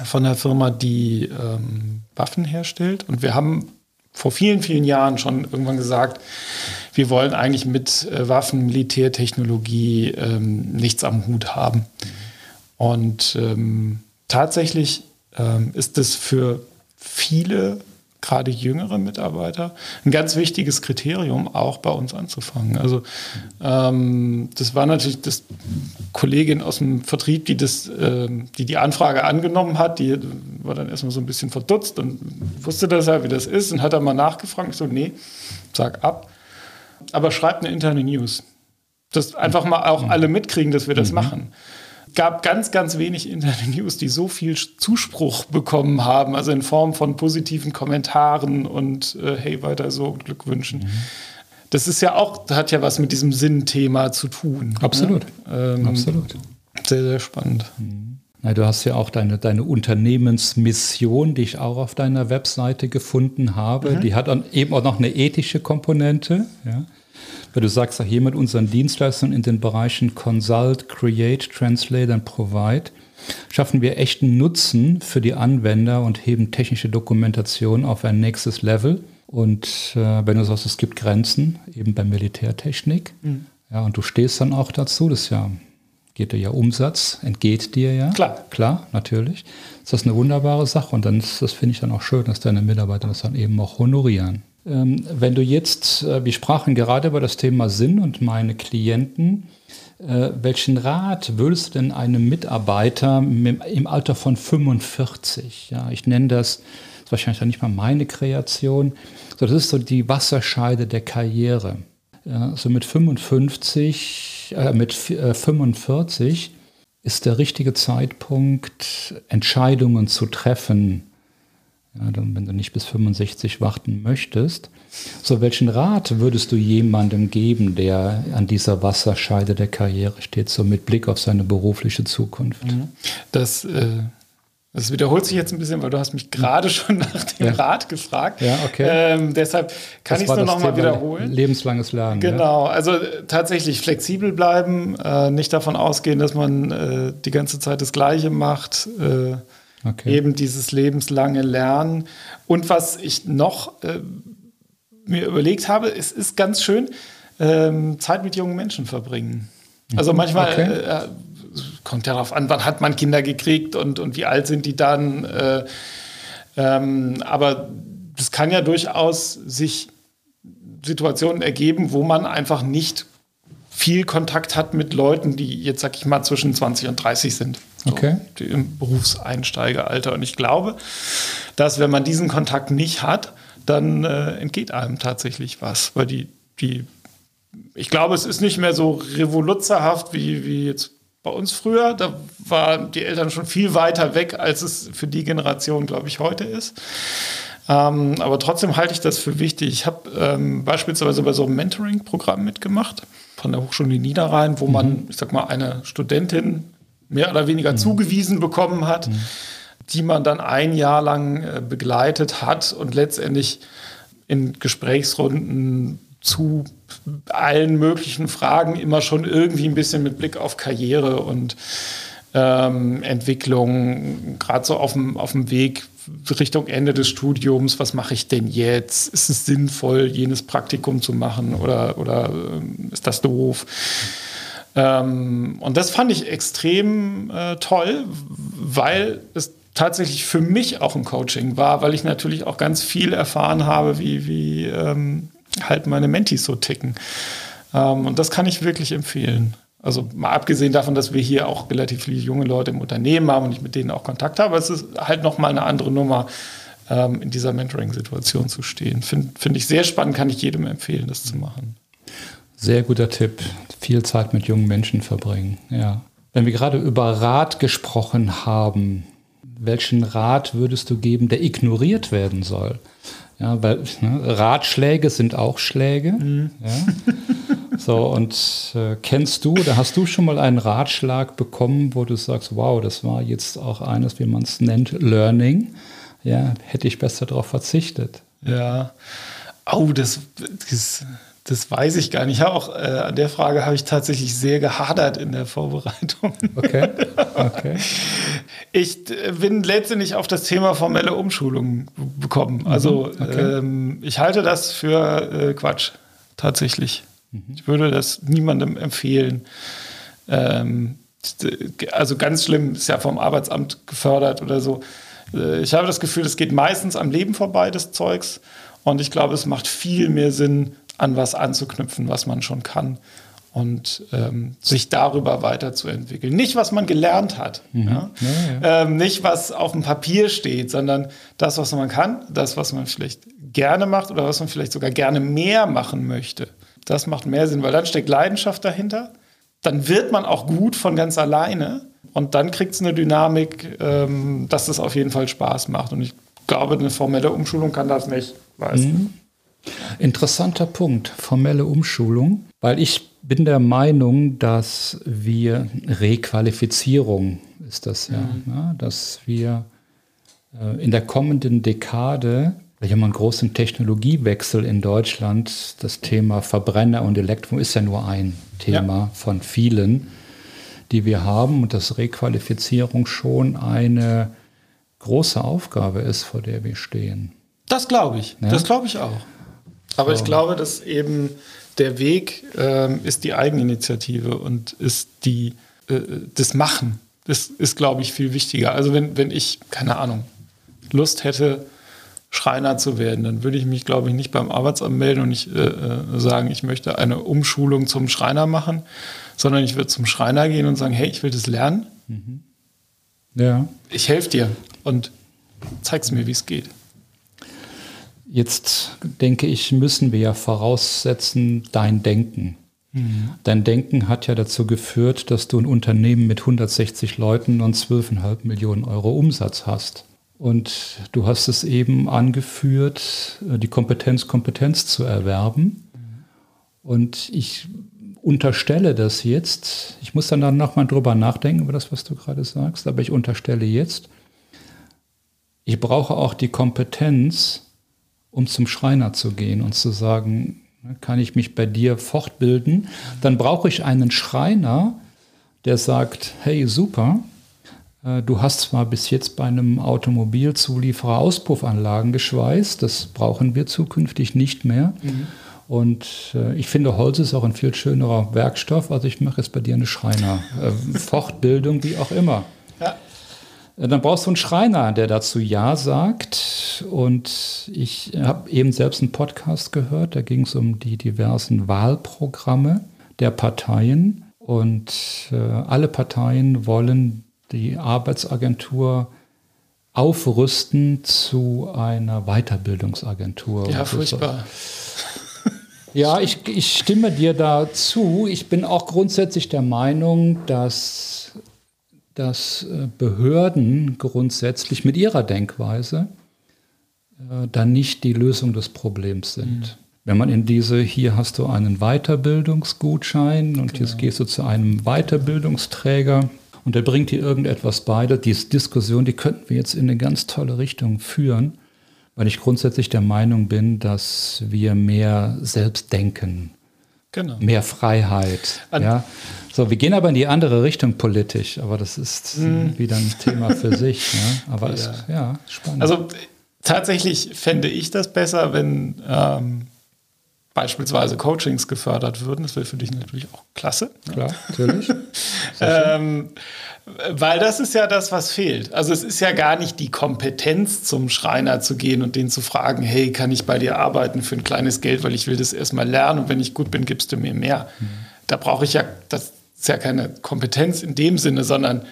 von der Firma, die ähm, Waffen herstellt. Und wir haben vor vielen, vielen Jahren schon irgendwann gesagt, wir wollen eigentlich mit äh, Waffen, Militärtechnologie ähm, nichts am Hut haben. Und ähm, tatsächlich ähm, ist es für viele gerade jüngere Mitarbeiter ein ganz wichtiges Kriterium, auch bei uns anzufangen. Also ähm, das war natürlich das Kollegin aus dem Vertrieb, die das, ähm, die die Anfrage angenommen hat, die war dann erstmal so ein bisschen verdutzt und wusste das ja, wie das ist und hat dann mal nachgefragt. Ich so, nee, sag ab. Aber schreibt eine interne News. Dass einfach mal auch alle mitkriegen, dass wir das mhm. machen gab ganz, ganz wenig interne News, die so viel Zuspruch bekommen haben, also in Form von positiven Kommentaren und äh, hey, weiter so, Glückwünschen. Mhm. Das ist ja auch, hat ja was mit diesem Sinnthema zu tun. Ne? Absolut. Ne? Ähm, Absolut. Sehr, sehr spannend. Mhm. Na, du hast ja auch deine, deine Unternehmensmission, die ich auch auf deiner Webseite gefunden habe. Mhm. Die hat dann eben auch noch eine ethische Komponente. Ja weil du sagst hier mit unseren Dienstleistungen in den Bereichen Consult, Create, Translate und Provide schaffen wir echten Nutzen für die Anwender und heben technische Dokumentation auf ein nächstes Level. Und äh, wenn du sagst, es gibt Grenzen, eben bei Militärtechnik, mhm. ja, und du stehst dann auch dazu, das ja, geht dir ja Umsatz, entgeht dir ja. Klar. Klar, natürlich. Das ist eine wunderbare Sache und dann das finde ich dann auch schön, dass deine Mitarbeiter das dann eben auch honorieren. Ähm, wenn du jetzt, äh, wir sprachen gerade über das Thema Sinn und meine Klienten, äh, welchen Rat würdest du denn einem Mitarbeiter im Alter von 45, ja, ich nenne das, das ist wahrscheinlich nicht mal meine Kreation, so das ist so die Wasserscheide der Karriere. Ja, so mit 55, äh, mit 45 ist der richtige Zeitpunkt, Entscheidungen zu treffen, ja, dann, wenn du nicht bis 65 warten möchtest. So, welchen Rat würdest du jemandem geben, der an dieser Wasserscheide der Karriere steht, so mit Blick auf seine berufliche Zukunft? Mhm. Das, äh, das wiederholt sich jetzt ein bisschen, weil du hast mich gerade schon nach dem ja. Rat gefragt. Ja, okay. Ähm, deshalb kann ich es nur nochmal wiederholen. Lebenslanges Lernen. Genau, ja. also äh, tatsächlich flexibel bleiben, äh, nicht davon ausgehen, dass man äh, die ganze Zeit das Gleiche macht. Äh, Okay. Eben dieses lebenslange Lernen. Und was ich noch äh, mir überlegt habe, es ist ganz schön, ähm, Zeit mit jungen Menschen verbringen. Also mhm. manchmal okay. äh, kommt ja darauf an, wann hat man Kinder gekriegt und, und wie alt sind die dann. Äh, ähm, aber es kann ja durchaus sich Situationen ergeben, wo man einfach nicht viel Kontakt hat mit Leuten, die jetzt, sag ich mal, zwischen 20 und 30 sind. So, okay. Im Berufseinsteigeralter. Und ich glaube, dass wenn man diesen Kontakt nicht hat, dann äh, entgeht einem tatsächlich was. Weil die, die, ich glaube, es ist nicht mehr so revoluzerhaft wie, wie jetzt bei uns früher. Da waren die Eltern schon viel weiter weg, als es für die Generation, glaube ich, heute ist. Ähm, aber trotzdem halte ich das für wichtig. Ich habe ähm, beispielsweise bei so einem Mentoring-Programm mitgemacht von der Hochschule Niederrhein, wo mhm. man, ich sag mal, eine Studentin mehr oder weniger mhm. zugewiesen bekommen hat, mhm. die man dann ein Jahr lang äh, begleitet hat und letztendlich in Gesprächsrunden zu allen möglichen Fragen immer schon irgendwie ein bisschen mit Blick auf Karriere und ähm, Entwicklung, gerade so auf dem, auf dem Weg Richtung Ende des Studiums, was mache ich denn jetzt? Ist es sinnvoll, jenes Praktikum zu machen oder, oder ähm, ist das doof? Ähm, und das fand ich extrem äh, toll, weil es tatsächlich für mich auch ein Coaching war, weil ich natürlich auch ganz viel erfahren habe, wie, wie ähm, halt meine Mentis so ticken. Ähm, und das kann ich wirklich empfehlen. Also mal abgesehen davon, dass wir hier auch relativ viele junge Leute im Unternehmen haben und ich mit denen auch Kontakt habe, es ist halt nochmal eine andere Nummer, ähm, in dieser Mentoring-Situation zu stehen. Finde find ich sehr spannend, kann ich jedem empfehlen, das zu machen. Sehr guter Tipp. Viel Zeit mit jungen Menschen verbringen. Ja. Wenn wir gerade über Rat gesprochen haben, welchen Rat würdest du geben, der ignoriert werden soll? Ja, weil ne, Ratschläge sind auch Schläge. Mhm. Ja. So, und äh, kennst du oder hast du schon mal einen Ratschlag bekommen, wo du sagst, wow, das war jetzt auch eines, wie man es nennt, Learning? Ja, hätte ich besser darauf verzichtet. Ja. Oh, das, das das weiß ich gar nicht. Ich auch, äh, an der Frage habe ich tatsächlich sehr gehadert in der Vorbereitung. Okay. okay. Ich äh, bin letztendlich auf das Thema formelle Umschulung gekommen. Mhm. Also okay. ähm, ich halte das für äh, Quatsch, tatsächlich. Mhm. Ich würde das niemandem empfehlen. Ähm, also ganz schlimm, ist ja vom Arbeitsamt gefördert oder so. Äh, ich habe das Gefühl, es geht meistens am Leben vorbei, das Zeugs. Und ich glaube, es macht viel mehr Sinn, an was anzuknüpfen, was man schon kann und ähm, sich darüber weiterzuentwickeln. Nicht, was man gelernt hat, mhm. ja? Ja, ja. Ähm, nicht, was auf dem Papier steht, sondern das, was man kann, das, was man vielleicht gerne macht oder was man vielleicht sogar gerne mehr machen möchte. Das macht mehr Sinn, weil dann steckt Leidenschaft dahinter. Dann wird man auch gut von ganz alleine und dann kriegt es eine Dynamik, ähm, dass es auf jeden Fall Spaß macht. Und ich glaube, eine formelle Umschulung kann das nicht leisten. Mhm. Interessanter Punkt, formelle Umschulung, weil ich bin der Meinung, dass wir Requalifizierung ist das ja, mhm. ja dass wir äh, in der kommenden Dekade wir haben einen großen Technologiewechsel in Deutschland. Das Thema Verbrenner und Elektro ist ja nur ein Thema ja. von vielen, die wir haben und dass Requalifizierung schon eine große Aufgabe ist, vor der wir stehen. Das glaube ich. Ja? Das glaube ich auch. Aber so. ich glaube, dass eben der Weg ähm, ist die Eigeninitiative und ist die, äh, das Machen. Das ist, glaube ich, viel wichtiger. Also wenn, wenn ich, keine Ahnung, Lust hätte, Schreiner zu werden, dann würde ich mich, glaube ich, nicht beim Arbeitsamt melden und nicht äh, äh, sagen, ich möchte eine Umschulung zum Schreiner machen, sondern ich würde zum Schreiner gehen und sagen, hey, ich will das lernen. Mhm. Ja. Ich helfe dir und zeig's mir, wie es geht. Jetzt denke ich, müssen wir ja voraussetzen, dein Denken. Mhm. Dein Denken hat ja dazu geführt, dass du ein Unternehmen mit 160 Leuten und 12,5 Millionen Euro Umsatz hast. Und du hast es eben angeführt, äh, die Kompetenz, Kompetenz zu erwerben. Und ich unterstelle das jetzt, ich muss dann nochmal drüber nachdenken über das, was du gerade sagst, aber ich unterstelle jetzt, ich brauche auch die Kompetenz, um zum Schreiner zu gehen und zu sagen, kann ich mich bei dir fortbilden? Dann brauche ich einen Schreiner, der sagt, hey, super, äh, du hast zwar bis jetzt bei einem Automobilzulieferer Auspuffanlagen geschweißt, das brauchen wir zukünftig nicht mehr. Mhm. Und äh, ich finde, Holz ist auch ein viel schönerer Werkstoff. Also ich mache jetzt bei dir eine Schreiner-Fortbildung, äh, wie auch immer. Äh, dann brauchst du einen Schreiner, der dazu Ja sagt. Und ich habe eben selbst einen Podcast gehört, da ging es um die diversen Wahlprogramme der Parteien. Und äh, alle Parteien wollen die Arbeitsagentur aufrüsten zu einer Weiterbildungsagentur. Ja, furchtbar. Ja, ich, ich stimme dir da zu. Ich bin auch grundsätzlich der Meinung, dass dass äh, Behörden grundsätzlich mit ihrer Denkweise äh, dann nicht die Lösung des Problems sind. Mhm. Wenn man in diese, hier hast du einen Weiterbildungsgutschein und genau. jetzt gehst du zu einem Weiterbildungsträger und der bringt dir irgendetwas bei, diese Diskussion, die könnten wir jetzt in eine ganz tolle Richtung führen, weil ich grundsätzlich der Meinung bin, dass wir mehr selbst denken Genau. Mehr Freiheit. An ja. So, wir gehen aber in die andere Richtung politisch, aber das ist hm. wieder ein Thema für sich. Ja. Aber ja. Es, ja, spannend. Also tatsächlich fände ich das besser, wenn ähm, beispielsweise Coachings gefördert würden. Das wäre für dich natürlich auch klasse. Klar, natürlich. ähm, weil das ist ja das, was fehlt. Also es ist ja gar nicht die Kompetenz, zum Schreiner zu gehen und den zu fragen, hey, kann ich bei dir arbeiten für ein kleines Geld, weil ich will das erstmal lernen und wenn ich gut bin, gibst du mir mehr. Mhm. Da brauche ich ja, das ist ja keine Kompetenz in dem Sinne, sondern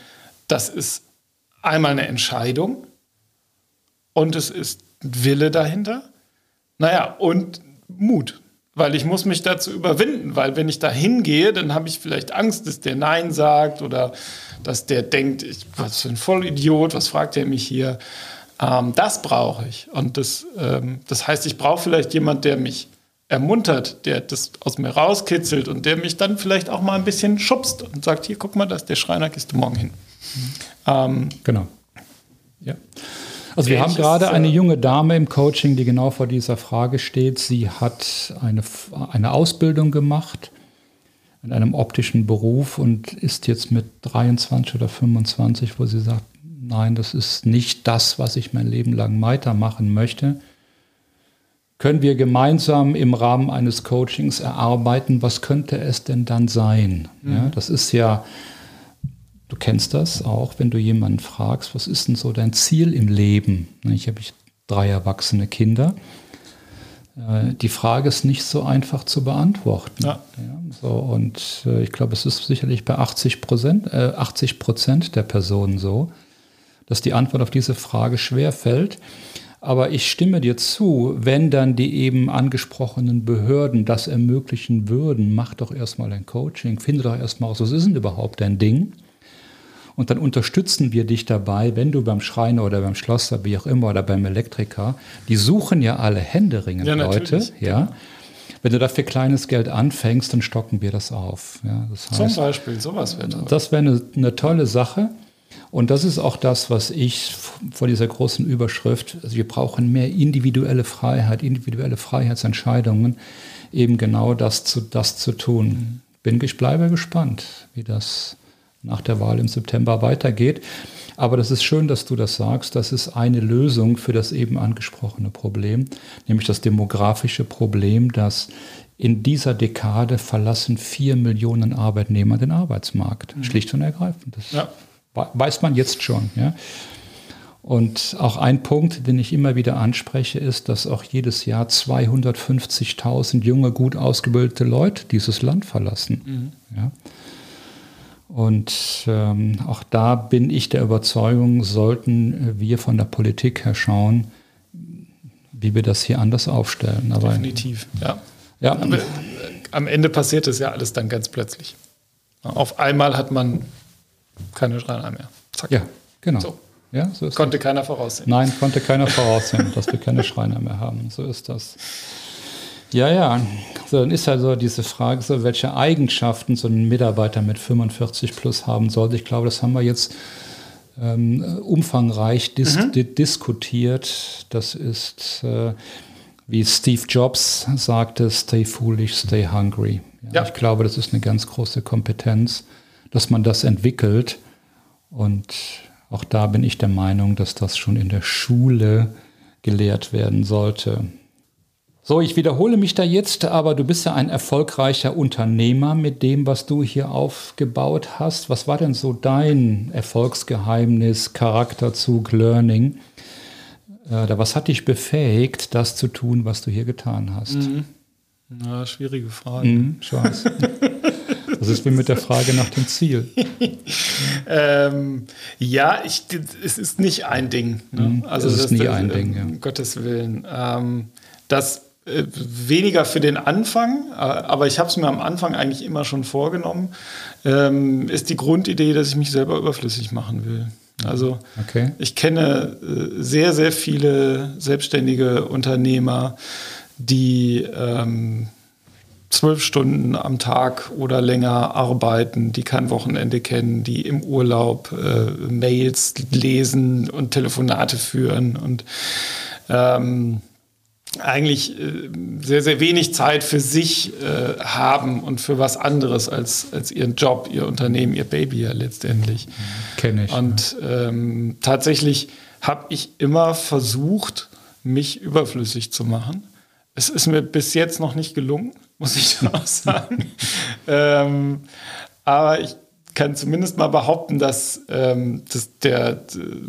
das ist einmal eine Entscheidung und es ist Wille dahinter. Naja, und Mut weil ich muss mich dazu überwinden, weil wenn ich da hingehe, dann habe ich vielleicht Angst, dass der Nein sagt oder dass der denkt, ich, was für ein Vollidiot, was fragt er mich hier? Ähm, das brauche ich. Und das, ähm, das heißt, ich brauche vielleicht jemand, der mich ermuntert, der das aus mir rauskitzelt und der mich dann vielleicht auch mal ein bisschen schubst und sagt, hier, guck mal, das ist der Schreiner, gehst du morgen hin. Mhm. Ähm, genau. Ja. Also wir haben gerade eine äh, junge Dame im Coaching, die genau vor dieser Frage steht. Sie hat eine, eine Ausbildung gemacht in einem optischen Beruf und ist jetzt mit 23 oder 25, wo sie sagt, nein, das ist nicht das, was ich mein Leben lang weitermachen möchte. Können wir gemeinsam im Rahmen eines Coachings erarbeiten, was könnte es denn dann sein? Mhm. Ja, das ist ja Du kennst das auch, wenn du jemanden fragst, was ist denn so dein Ziel im Leben? Ich habe drei erwachsene Kinder. Äh, die Frage ist nicht so einfach zu beantworten. Ja. Ja, so, und äh, ich glaube, es ist sicherlich bei 80 Prozent, äh, 80 Prozent der Personen so, dass die Antwort auf diese Frage schwer fällt. Aber ich stimme dir zu, wenn dann die eben angesprochenen Behörden das ermöglichen würden, mach doch erstmal ein Coaching, finde doch erstmal aus, was ist denn überhaupt dein Ding? Und dann unterstützen wir dich dabei, wenn du beim Schreiner oder beim Schlosser, wie auch immer, oder beim Elektriker, die suchen ja alle händeringend ja, Leute, ja. Wenn du dafür kleines Geld anfängst, dann stocken wir das auf. Ja, das heißt, Zum Beispiel, sowas wäre toll. Das wäre eine, eine tolle Sache. Und das ist auch das, was ich vor dieser großen Überschrift, also wir brauchen mehr individuelle Freiheit, individuelle Freiheitsentscheidungen, eben genau das zu, das zu tun. Bin, ich bleibe gespannt, wie das nach der Wahl im September weitergeht. Aber das ist schön, dass du das sagst. Das ist eine Lösung für das eben angesprochene Problem, nämlich das demografische Problem, dass in dieser Dekade verlassen vier Millionen Arbeitnehmer den Arbeitsmarkt. Mhm. Schlicht und ergreifend. Das ja. weiß man jetzt schon. Ja? Und auch ein Punkt, den ich immer wieder anspreche, ist, dass auch jedes Jahr 250.000 junge, gut ausgebildete Leute dieses Land verlassen. Mhm. Ja? Und ähm, auch da bin ich der Überzeugung, sollten wir von der Politik her schauen, wie wir das hier anders aufstellen. Aber, Definitiv, ja. ja. Aber, am Ende passiert es ja alles dann ganz plötzlich. Auf einmal hat man keine Schreiner mehr. Zack. Ja, genau. So. Ja, so konnte das. keiner voraussehen. Nein, konnte keiner voraussehen, dass wir keine Schreiner mehr haben. So ist das. Ja, ja. So, dann ist ja so diese Frage, so, welche Eigenschaften so ein Mitarbeiter mit 45 plus haben sollte. Ich glaube, das haben wir jetzt ähm, umfangreich dis mhm. di diskutiert. Das ist, äh, wie Steve Jobs sagte, stay foolish, stay hungry. Ja, ja. Ich glaube, das ist eine ganz große Kompetenz, dass man das entwickelt. Und auch da bin ich der Meinung, dass das schon in der Schule gelehrt werden sollte. So, ich wiederhole mich da jetzt, aber du bist ja ein erfolgreicher Unternehmer mit dem, was du hier aufgebaut hast. Was war denn so dein Erfolgsgeheimnis, Charakterzug, Learning? Äh, was hat dich befähigt, das zu tun, was du hier getan hast? Mhm. Na, schwierige Frage. Mhm, ich weiß. Das ist wie mit der Frage nach dem Ziel. ähm, ja, ich, es ist nicht ein Ding. Ne? Mhm, also es ist das, nie das, ein Ding. Ja. Um Gottes Willen. Ähm, das weniger für den Anfang, äh, aber ich habe es mir am Anfang eigentlich immer schon vorgenommen, ähm, ist die Grundidee, dass ich mich selber überflüssig machen will. Also okay. ich kenne äh, sehr, sehr viele selbstständige Unternehmer, die ähm, zwölf Stunden am Tag oder länger arbeiten, die kein Wochenende kennen, die im Urlaub äh, Mails lesen und Telefonate führen und ähm, eigentlich äh, sehr, sehr wenig Zeit für sich äh, haben und für was anderes als, als ihren Job, ihr Unternehmen, ihr Baby ja letztendlich. Kenne ich. Und ja. ähm, tatsächlich habe ich immer versucht, mich überflüssig zu machen. Es ist mir bis jetzt noch nicht gelungen, muss ich auch sagen. ähm, aber ich kann zumindest mal behaupten, dass, ähm, dass der,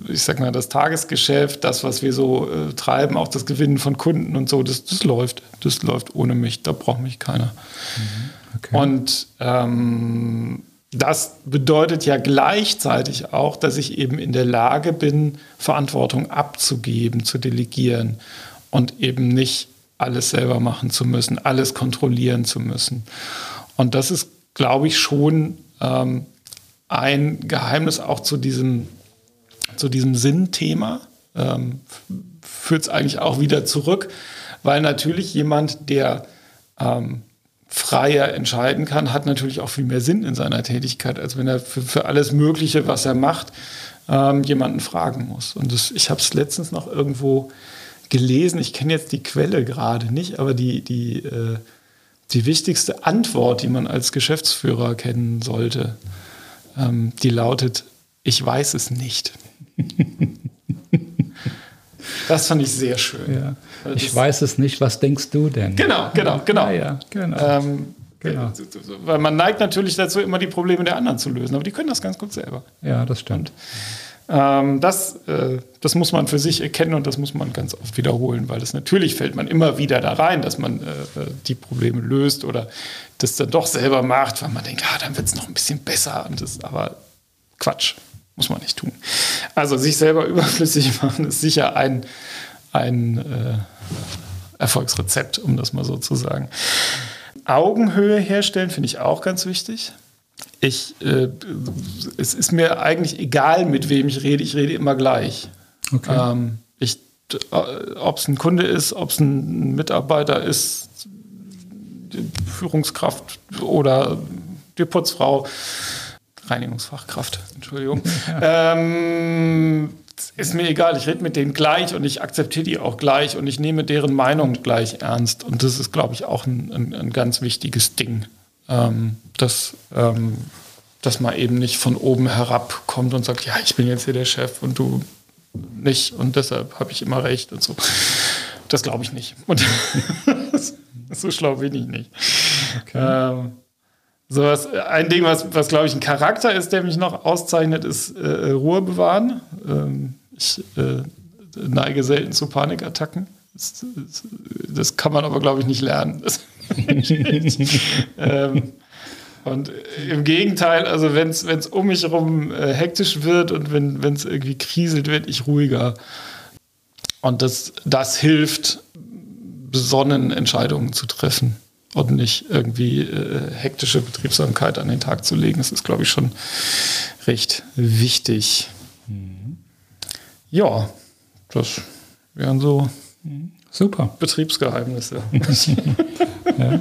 ich sag mal, das Tagesgeschäft, das, was wir so äh, treiben, auch das Gewinnen von Kunden und so, das, das läuft. Das läuft ohne mich. Da braucht mich keiner. Mhm. Okay. Und ähm, das bedeutet ja gleichzeitig auch, dass ich eben in der Lage bin, Verantwortung abzugeben, zu delegieren und eben nicht alles selber machen zu müssen, alles kontrollieren zu müssen. Und das ist, glaube ich, schon ähm, ein Geheimnis auch zu diesem, zu diesem Sinnthema. Ähm, Führt es eigentlich auch wieder zurück, weil natürlich jemand, der ähm, freier entscheiden kann, hat natürlich auch viel mehr Sinn in seiner Tätigkeit, als wenn er für, für alles Mögliche, was er macht, ähm, jemanden fragen muss. Und das, ich habe es letztens noch irgendwo gelesen, ich kenne jetzt die Quelle gerade nicht, aber die, die, äh, die wichtigste Antwort, die man als Geschäftsführer kennen sollte, ähm, die lautet, ich weiß es nicht. das fand ich sehr schön. Ja. Ich weiß es nicht, was denkst du denn? Genau, genau, genau. Ja, ja, genau. Ähm, genau. Weil man neigt natürlich dazu, immer die Probleme der anderen zu lösen, aber die können das ganz gut selber. Ja, das stimmt. Und, ähm, das, äh, das muss man für sich erkennen und das muss man ganz oft wiederholen, weil das natürlich fällt man immer wieder da rein, dass man äh, äh, die Probleme löst oder das dann doch selber macht, weil man denkt, ah, dann wird es noch ein bisschen besser. Und das, aber Quatsch, muss man nicht tun. Also sich selber überflüssig machen ist sicher ein, ein äh, Erfolgsrezept, um das mal so zu sagen. Augenhöhe herstellen finde ich auch ganz wichtig ich, äh, es ist mir eigentlich egal, mit wem ich rede. Ich rede immer gleich. Okay. Ähm, ich, äh, ob es ein Kunde ist, ob es ein Mitarbeiter ist, Führungskraft oder die Putzfrau, Reinigungsfachkraft, Entschuldigung. ähm, ist mir egal, ich rede mit denen gleich und ich akzeptiere die auch gleich und ich nehme deren Meinung gleich ernst. Und das ist, glaube ich, auch ein, ein, ein ganz wichtiges Ding ähm, dass, ähm, dass man eben nicht von oben herab kommt und sagt, ja, ich bin jetzt hier der Chef und du nicht und deshalb habe ich immer recht und so. Das glaube ich nicht. Und so schlau bin ich nicht. Okay. Ähm, so was, ein Ding, was, was glaube ich ein Charakter ist, der mich noch auszeichnet, ist äh, Ruhe bewahren. Ähm, ich äh, neige selten zu Panikattacken. Das, das, das kann man aber, glaube ich, nicht lernen. Das, ähm, und im Gegenteil, also wenn es um mich herum äh, hektisch wird und wenn es irgendwie kriselt, werde ich ruhiger. Und das, das hilft, besonnen Entscheidungen zu treffen. und nicht irgendwie äh, hektische Betriebsamkeit an den Tag zu legen. Das ist, glaube ich, schon recht wichtig. Mhm. Ja, das wären so mhm. Super Betriebsgeheimnisse. ja.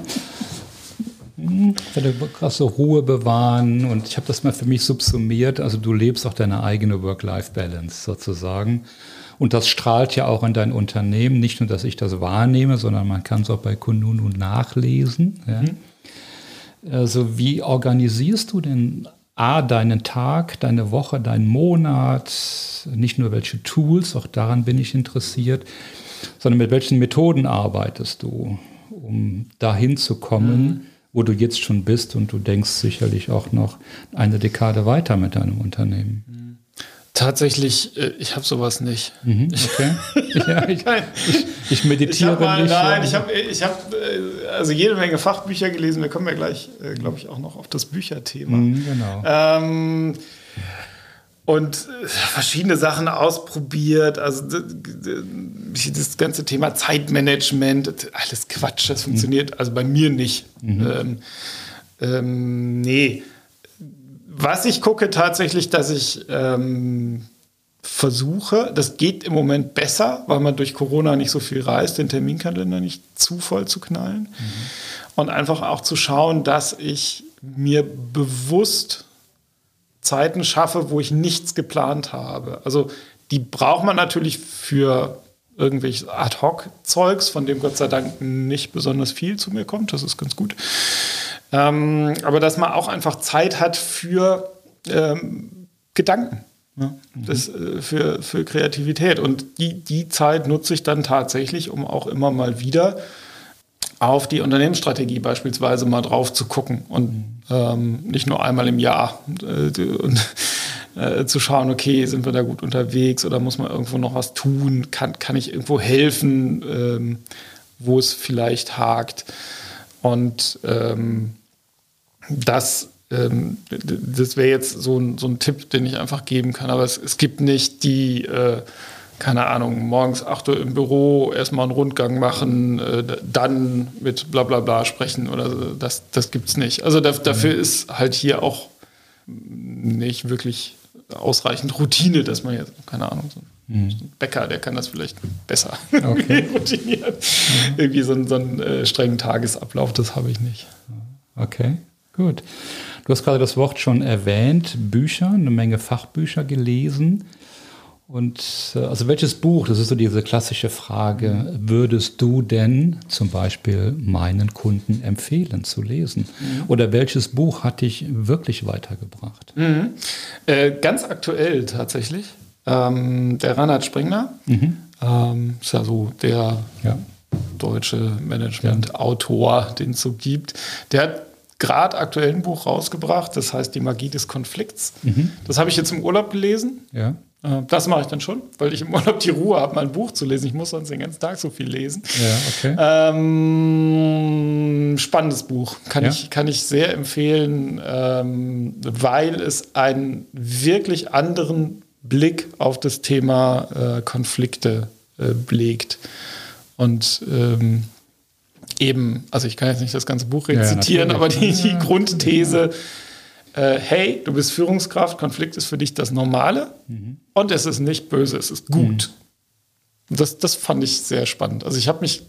Hm, eine krasse Ruhe bewahren und ich habe das mal für mich subsumiert. Also du lebst auch deine eigene Work-Life-Balance sozusagen. Und das strahlt ja auch in dein Unternehmen. Nicht nur, dass ich das wahrnehme, sondern man kann es auch bei Kununu nachlesen. Ja. Mhm. Also wie organisierst du denn A, deinen Tag, deine Woche, deinen Monat, nicht nur welche Tools, auch daran bin ich interessiert, sondern mit welchen Methoden arbeitest du, um dahin zu kommen, mhm. wo du jetzt schon bist und du denkst sicherlich auch noch eine Dekade weiter mit deinem Unternehmen. Mhm. Tatsächlich, äh, ich habe sowas nicht. Mhm, okay. ja, ich, ich, ich, meditiere ich mal, nicht. Nein, ich habe ich hab, äh, also jede Menge Fachbücher gelesen. Wir kommen ja gleich, äh, glaube ich, auch noch auf das Bücherthema. Mhm, genau. Ähm, und verschiedene Sachen ausprobiert. Also das ganze Thema Zeitmanagement, alles Quatsch, das funktioniert mhm. also bei mir nicht. Mhm. Ähm, ähm, nee was ich gucke tatsächlich, dass ich ähm, versuche, das geht im Moment besser, weil man durch Corona nicht so viel reist, den Terminkalender nicht zu voll zu knallen. Mhm. Und einfach auch zu schauen, dass ich mir bewusst Zeiten schaffe, wo ich nichts geplant habe. Also die braucht man natürlich für irgendwelches Ad-Hoc-Zeugs, von dem Gott sei Dank nicht besonders viel zu mir kommt. Das ist ganz gut. Ähm, aber dass man auch einfach Zeit hat für ähm, Gedanken. Ja, mhm. das, äh, für, für Kreativität. Und die, die Zeit nutze ich dann tatsächlich, um auch immer mal wieder auf die Unternehmensstrategie beispielsweise mal drauf zu gucken und mhm. ähm, nicht nur einmal im Jahr äh, und, äh, zu schauen, okay, sind wir da gut unterwegs oder muss man irgendwo noch was tun? Kann, kann ich irgendwo helfen, ähm, wo es vielleicht hakt? Und ähm, das, ähm, das wäre jetzt so ein, so ein Tipp, den ich einfach geben kann. Aber es, es gibt nicht die, äh, keine Ahnung, morgens 8 Uhr im Büro erstmal einen Rundgang machen, äh, dann mit bla bla bla sprechen oder so. das, das gibt es nicht. Also da, dafür mhm. ist halt hier auch nicht wirklich ausreichend Routine, dass man jetzt, keine Ahnung, so ein mhm. Bäcker, der kann das vielleicht besser okay. routinieren. Mhm. Irgendwie so, so einen äh, strengen Tagesablauf, das habe ich nicht. Okay. Gut. Du hast gerade das Wort schon erwähnt, Bücher, eine Menge Fachbücher gelesen. Und äh, also welches Buch, das ist so diese klassische Frage, würdest du denn zum Beispiel meinen Kunden empfehlen zu lesen? Mhm. Oder welches Buch hat dich wirklich weitergebracht? Mhm. Äh, ganz aktuell tatsächlich. Ähm, der Reinhard Springner mhm. ähm, ist ja so der ja. deutsche Management-Autor, den es so gibt. Der hat gerade aktuell ein Buch rausgebracht, das heißt Die Magie des Konflikts. Mhm. Das habe ich jetzt im Urlaub gelesen. Ja. Äh, das mache ich dann schon, weil ich im Urlaub die Ruhe habe, mal ein Buch zu lesen. Ich muss sonst den ganzen Tag so viel lesen. Ja, okay. Ähm, spannendes Buch, kann, ja. ich, kann ich sehr empfehlen, ähm, weil es einen wirklich anderen Blick auf das Thema äh, Konflikte äh, legt. Und ähm, eben, also ich kann jetzt nicht das ganze Buch rezitieren, ja, aber die, die Grundthese, äh, hey, du bist Führungskraft, Konflikt ist für dich das Normale mhm. und es ist nicht böse, es ist gut. Mhm. Das, das fand ich sehr spannend. Also ich habe mich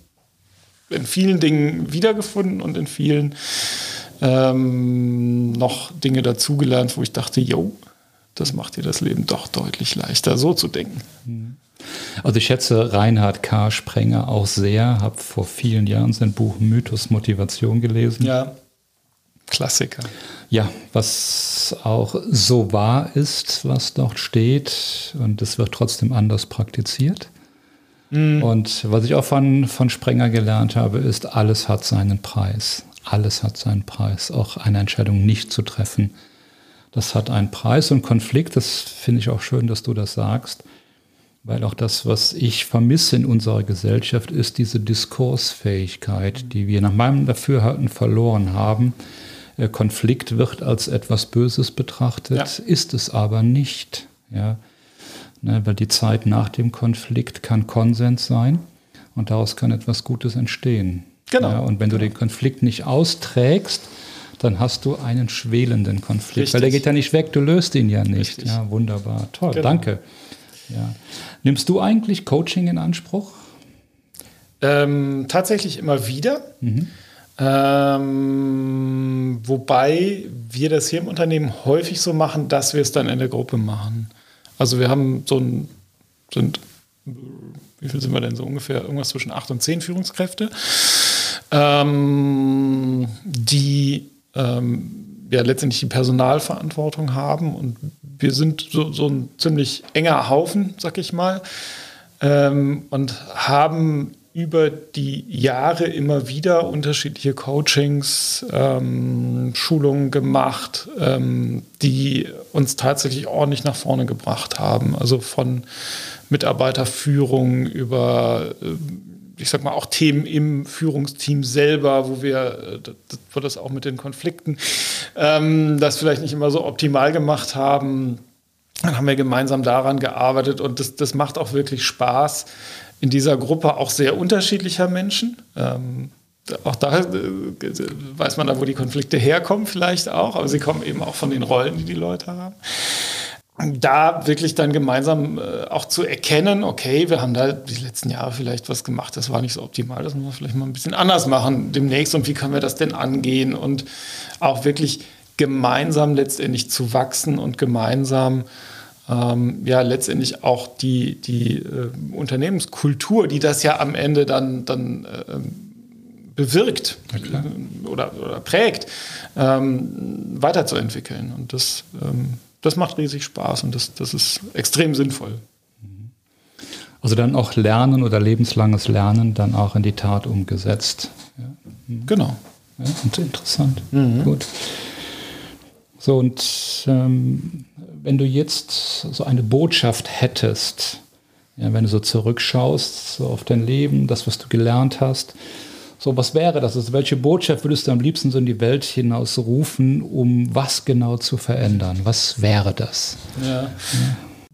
in vielen Dingen wiedergefunden und in vielen ähm, noch Dinge dazugelernt, wo ich dachte, yo, das macht dir das Leben doch deutlich leichter, so zu denken. Mhm. Also ich schätze Reinhard K. Sprenger auch sehr, habe vor vielen Jahren sein Buch Mythos Motivation gelesen. Ja, Klassiker. Ja, was auch so wahr ist, was dort steht und es wird trotzdem anders praktiziert. Mhm. Und was ich auch von, von Sprenger gelernt habe, ist, alles hat seinen Preis. Alles hat seinen Preis. Auch eine Entscheidung nicht zu treffen, das hat einen Preis und Konflikt. Das finde ich auch schön, dass du das sagst weil auch das, was ich vermisse in unserer Gesellschaft, ist diese Diskursfähigkeit, die wir nach meinem Dafürhalten verloren haben. Äh, Konflikt wird als etwas Böses betrachtet, ja. ist es aber nicht. Ja? Ne, weil die Zeit nach dem Konflikt kann Konsens sein und daraus kann etwas Gutes entstehen. Genau. Ja, und wenn du den Konflikt nicht austrägst, dann hast du einen schwelenden Konflikt, Richtig. weil der geht ja nicht weg, du löst ihn ja nicht. Richtig. Ja, wunderbar, toll, genau. danke. Ja. Nimmst du eigentlich Coaching in Anspruch? Ähm, tatsächlich immer wieder. Mhm. Ähm, wobei wir das hier im Unternehmen häufig so machen, dass wir es dann in der Gruppe machen. Also wir haben so ein, sind, wie viel sind wir denn so ungefähr? Irgendwas zwischen acht und zehn Führungskräfte, ähm, die ähm, ja letztendlich die Personalverantwortung haben und wir sind so, so ein ziemlich enger Haufen, sag ich mal, ähm, und haben über die Jahre immer wieder unterschiedliche Coachings, ähm, Schulungen gemacht, ähm, die uns tatsächlich ordentlich nach vorne gebracht haben. Also von Mitarbeiterführung über, äh, ich sag mal, auch Themen im Führungsteam selber, wo wir, äh, wo das auch mit den Konflikten, ähm, das vielleicht nicht immer so optimal gemacht haben. Dann haben wir gemeinsam daran gearbeitet und das, das macht auch wirklich Spaß in dieser Gruppe auch sehr unterschiedlicher Menschen. Ähm, auch da äh, weiß man da, wo die Konflikte herkommen, vielleicht auch, aber sie kommen eben auch von den Rollen, die die Leute haben. Da wirklich dann gemeinsam äh, auch zu erkennen, okay, wir haben da die letzten Jahre vielleicht was gemacht, das war nicht so optimal, das müssen wir vielleicht mal ein bisschen anders machen demnächst und wie können wir das denn angehen und auch wirklich gemeinsam letztendlich zu wachsen und gemeinsam ähm, ja letztendlich auch die, die äh, Unternehmenskultur, die das ja am Ende dann, dann äh, bewirkt oder, oder, prägt, ähm, weiterzuentwickeln. Und das, ähm, das macht riesig Spaß und das, das ist extrem sinnvoll. Also dann auch Lernen oder lebenslanges Lernen dann auch in die Tat umgesetzt. Ja. Mhm. Genau. Ja, interessant. Mhm. Gut. So, und ähm, wenn du jetzt so eine Botschaft hättest, ja, wenn du so zurückschaust so auf dein Leben, das, was du gelernt hast, so was wäre das? Also welche Botschaft würdest du am liebsten so in die Welt hinaus rufen, um was genau zu verändern? Was wäre das? Ja. ja.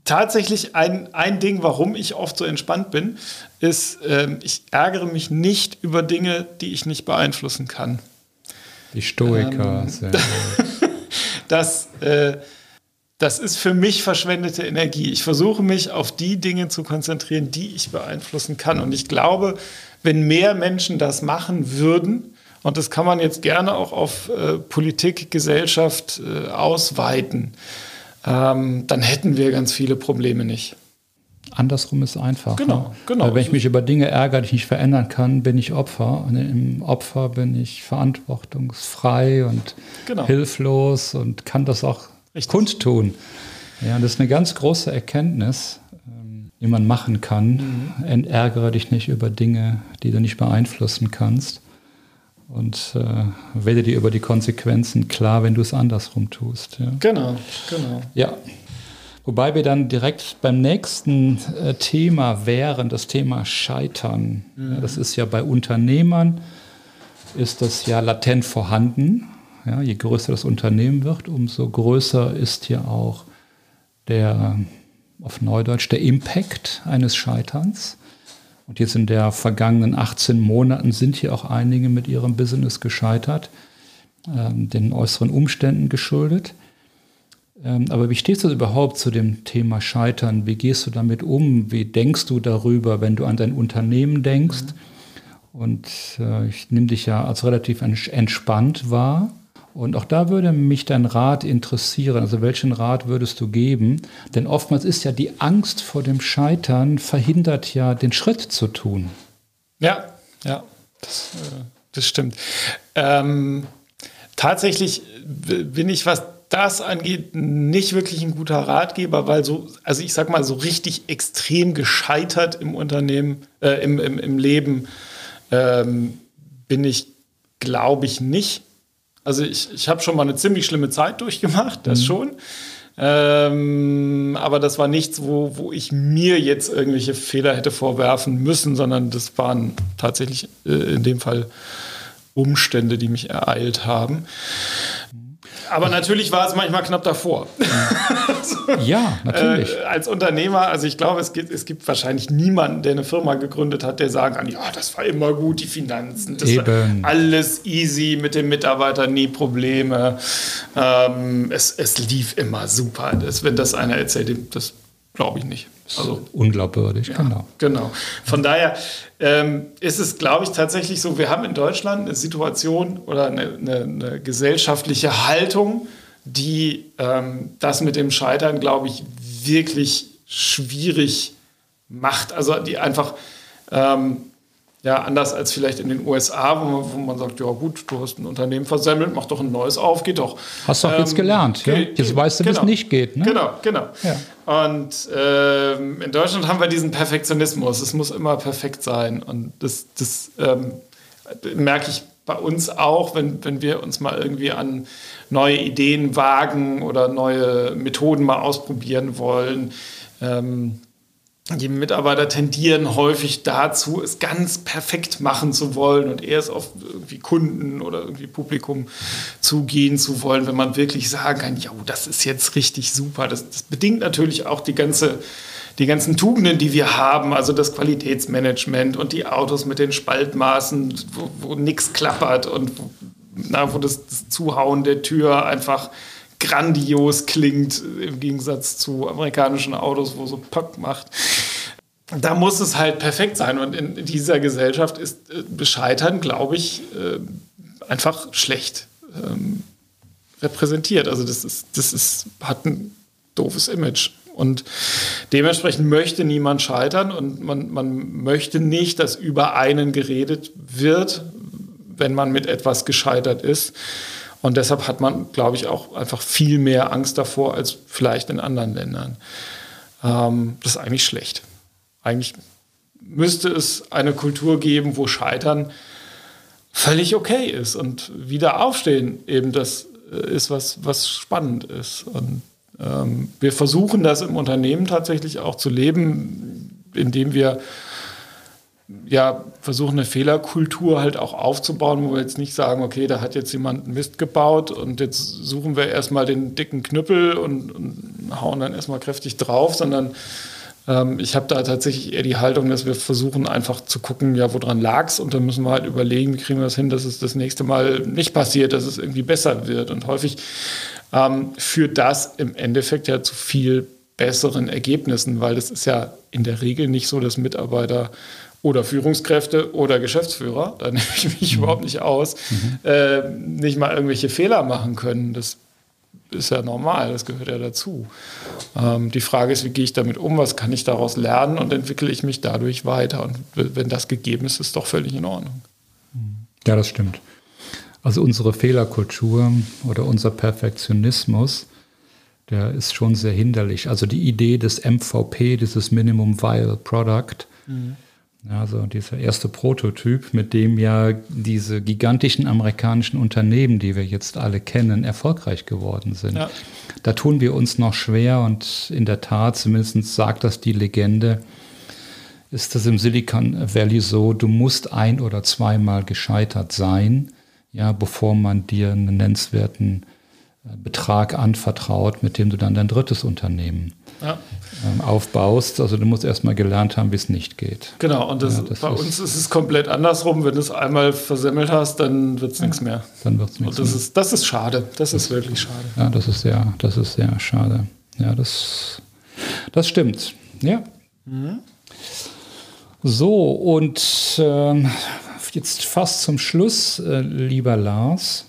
Tatsächlich ein, ein Ding, warum ich oft so entspannt bin, ist, ähm, ich ärgere mich nicht über Dinge, die ich nicht beeinflussen kann. Die Stoiker. Ähm, das, äh, das ist für mich verschwendete Energie. Ich versuche mich auf die Dinge zu konzentrieren, die ich beeinflussen kann. Und ich glaube, wenn mehr Menschen das machen würden, und das kann man jetzt gerne auch auf äh, Politik, Gesellschaft äh, ausweiten, ähm, dann hätten wir ganz viele Probleme nicht. Andersrum ist einfach. Genau, ne? genau. Weil wenn ich mich über Dinge ärgere, die ich nicht verändern kann, bin ich Opfer. Und im Opfer bin ich verantwortungsfrei und genau. hilflos und kann das auch Richtig. kundtun. Ja, das ist eine ganz große Erkenntnis, ähm, die man machen kann. Mhm. Entärgere dich nicht über Dinge, die du nicht beeinflussen kannst. Und äh, werde dir über die Konsequenzen klar, wenn du es andersrum tust. Ja. Genau, genau. Ja, Wobei wir dann direkt beim nächsten äh, Thema wären, das Thema Scheitern. Mhm. Ja, das ist ja bei Unternehmern, ist das ja latent vorhanden. Ja, je größer das Unternehmen wird, umso größer ist hier auch der, auf Neudeutsch, der Impact eines Scheiterns. Und jetzt in der vergangenen 18 Monaten sind hier auch einige mit ihrem Business gescheitert, ähm, den äußeren Umständen geschuldet. Ähm, aber wie stehst du überhaupt zu dem Thema Scheitern? Wie gehst du damit um? Wie denkst du darüber, wenn du an dein Unternehmen denkst? Mhm. Und äh, ich nehme dich ja als relativ entspannt wahr. Und auch da würde mich dein Rat interessieren. Also welchen Rat würdest du geben? Denn oftmals ist ja die Angst vor dem Scheitern verhindert ja den Schritt zu tun. Ja, ja, das, äh, das stimmt. Ähm, tatsächlich bin ich, was das angeht, nicht wirklich ein guter Ratgeber, weil so, also ich sag mal, so richtig extrem gescheitert im Unternehmen, äh, im, im, im Leben ähm, bin ich, glaube ich, nicht. Also ich, ich habe schon mal eine ziemlich schlimme Zeit durchgemacht, das mhm. schon. Ähm, aber das war nichts, wo, wo ich mir jetzt irgendwelche Fehler hätte vorwerfen müssen, sondern das waren tatsächlich äh, in dem Fall Umstände, die mich ereilt haben. Aber natürlich war es manchmal knapp davor. Also, ja, natürlich. Äh, als Unternehmer, also ich glaube, es gibt, es gibt wahrscheinlich niemanden, der eine Firma gegründet hat, der sagen kann, ja, das war immer gut, die Finanzen, das Eben. alles easy mit den Mitarbeitern, nie Probleme. Ähm, es, es lief immer super. Das, wenn das einer erzählt, das glaube ich nicht. Also unglaubwürdig, ja, genau. Genau. Von daher ähm, ist es, glaube ich, tatsächlich so, wir haben in Deutschland eine Situation oder eine, eine, eine gesellschaftliche Haltung, die ähm, das mit dem Scheitern, glaube ich, wirklich schwierig macht. Also die einfach ähm, ja, anders als vielleicht in den USA, wo man, wo man, sagt, ja gut, du hast ein Unternehmen versemmelt, mach doch ein neues auf, geht doch. Hast du auch ähm, jetzt gelernt, ja? Jetzt weißt du, genau, wie es nicht geht. Ne? Genau, genau. Ja. Und ähm, in Deutschland haben wir diesen Perfektionismus. Es muss immer perfekt sein. Und das, das ähm, merke ich bei uns auch, wenn, wenn wir uns mal irgendwie an neue Ideen wagen oder neue Methoden mal ausprobieren wollen. Ähm, die Mitarbeiter tendieren häufig dazu, es ganz perfekt machen zu wollen und erst auf irgendwie Kunden oder irgendwie Publikum zugehen zu wollen, wenn man wirklich sagen kann, ja, das ist jetzt richtig super. Das, das bedingt natürlich auch die ganze die ganzen Tugenden, die wir haben, also das Qualitätsmanagement und die Autos mit den Spaltmaßen, wo, wo nichts klappert und wo, na, wo das, das Zuhauen der Tür einfach grandios klingt, im Gegensatz zu amerikanischen Autos, wo so Pöck macht. Da muss es halt perfekt sein. Und in dieser Gesellschaft ist äh, Bescheitern, glaube ich, äh, einfach schlecht ähm, repräsentiert. Also das ist, das ist, hat ein doofes Image. Und dementsprechend möchte niemand scheitern und man, man möchte nicht, dass über einen geredet wird, wenn man mit etwas gescheitert ist. Und deshalb hat man, glaube ich, auch einfach viel mehr Angst davor als vielleicht in anderen Ländern. Ähm, das ist eigentlich schlecht. Eigentlich müsste es eine Kultur geben, wo Scheitern völlig okay ist und wieder aufstehen eben das äh, ist, was, was spannend ist. Und wir versuchen das im Unternehmen tatsächlich auch zu leben, indem wir ja, versuchen eine Fehlerkultur halt auch aufzubauen, wo wir jetzt nicht sagen, okay, da hat jetzt jemand Mist gebaut und jetzt suchen wir erstmal den dicken Knüppel und, und hauen dann erstmal kräftig drauf, sondern ähm, ich habe da tatsächlich eher die Haltung, dass wir versuchen einfach zu gucken, ja, woran lag es und dann müssen wir halt überlegen, wie kriegen wir das hin, dass es das nächste Mal nicht passiert, dass es irgendwie besser wird. Und häufig ähm, führt das im Endeffekt ja zu viel besseren Ergebnissen, weil es ist ja in der Regel nicht so, dass Mitarbeiter oder Führungskräfte oder Geschäftsführer, da nehme ich mich mhm. überhaupt nicht aus, mhm. äh, nicht mal irgendwelche Fehler machen können. Das ist ja normal, das gehört ja dazu. Ähm, die Frage ist, wie gehe ich damit um, was kann ich daraus lernen und entwickle ich mich dadurch weiter. Und wenn das gegeben ist, ist doch völlig in Ordnung. Ja, das stimmt. Also unsere Fehlerkultur oder unser Perfektionismus, der ist schon sehr hinderlich. Also die Idee des MVP, dieses Minimum Viable Product, mhm also dieser erste Prototyp, mit dem ja diese gigantischen amerikanischen Unternehmen, die wir jetzt alle kennen, erfolgreich geworden sind. Ja. Da tun wir uns noch schwer und in der Tat, zumindest sagt das die Legende, ist das im Silicon Valley so, du musst ein oder zweimal gescheitert sein, ja, bevor man dir einen nennenswerten äh, Betrag anvertraut, mit dem du dann dein drittes Unternehmen ja. Ähm, aufbaust. Also du musst erstmal gelernt haben, wie es nicht geht. Genau, und das, ja, das bei ist, uns ist es komplett andersrum. Wenn du es einmal versemmelt hast, dann wird es ja, nichts mehr. Dann wird es nichts das mehr. Ist, das ist schade. Das ist wirklich schade. Ja, das ist sehr, das ist sehr schade. Ja, das, das stimmt. Ja. Mhm. So, und äh, jetzt fast zum Schluss, äh, lieber Lars.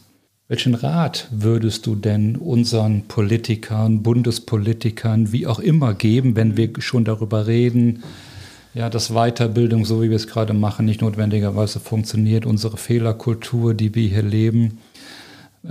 Welchen Rat würdest du denn unseren Politikern, Bundespolitikern, wie auch immer geben, wenn wir schon darüber reden, ja, dass Weiterbildung, so wie wir es gerade machen, nicht notwendigerweise funktioniert, unsere Fehlerkultur, die wir hier leben,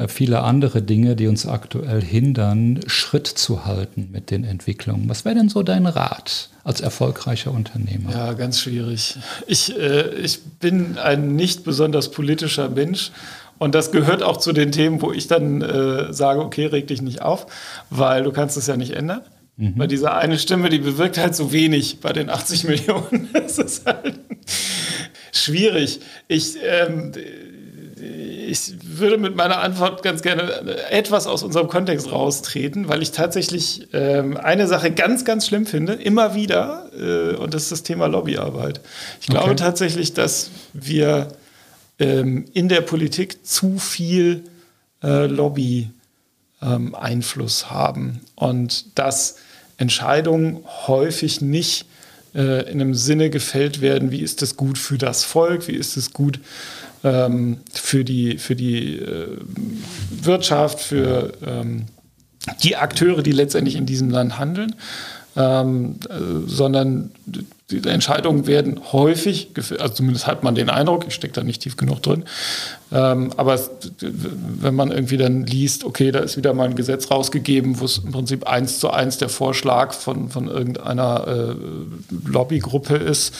viele andere Dinge, die uns aktuell hindern, Schritt zu halten mit den Entwicklungen. Was wäre denn so dein Rat als erfolgreicher Unternehmer? Ja, ganz schwierig. Ich, äh, ich bin ein nicht besonders politischer Mensch und das gehört auch zu den Themen, wo ich dann äh, sage, okay, reg dich nicht auf, weil du kannst es ja nicht ändern. Mhm. Weil diese eine Stimme, die bewirkt halt so wenig bei den 80 Millionen. Das ist halt schwierig. Ich, ähm, ich würde mit meiner Antwort ganz gerne etwas aus unserem Kontext raustreten, weil ich tatsächlich ähm, eine Sache ganz, ganz schlimm finde, immer wieder, äh, und das ist das Thema Lobbyarbeit. Ich glaube okay. tatsächlich, dass wir ähm, in der Politik zu viel äh, Lobby-Einfluss ähm, haben und dass Entscheidungen häufig nicht äh, in einem Sinne gefällt werden, wie ist es gut für das Volk, wie ist es gut ähm, für die, für die äh, Wirtschaft, für ähm, die Akteure, die letztendlich in diesem Land handeln, ähm, äh, sondern die Entscheidungen werden häufig, also zumindest hat man den Eindruck, ich stecke da nicht tief genug drin, ähm, aber es, wenn man irgendwie dann liest, okay, da ist wieder mal ein Gesetz rausgegeben, wo es im Prinzip eins zu eins der Vorschlag von, von irgendeiner äh, Lobbygruppe ist,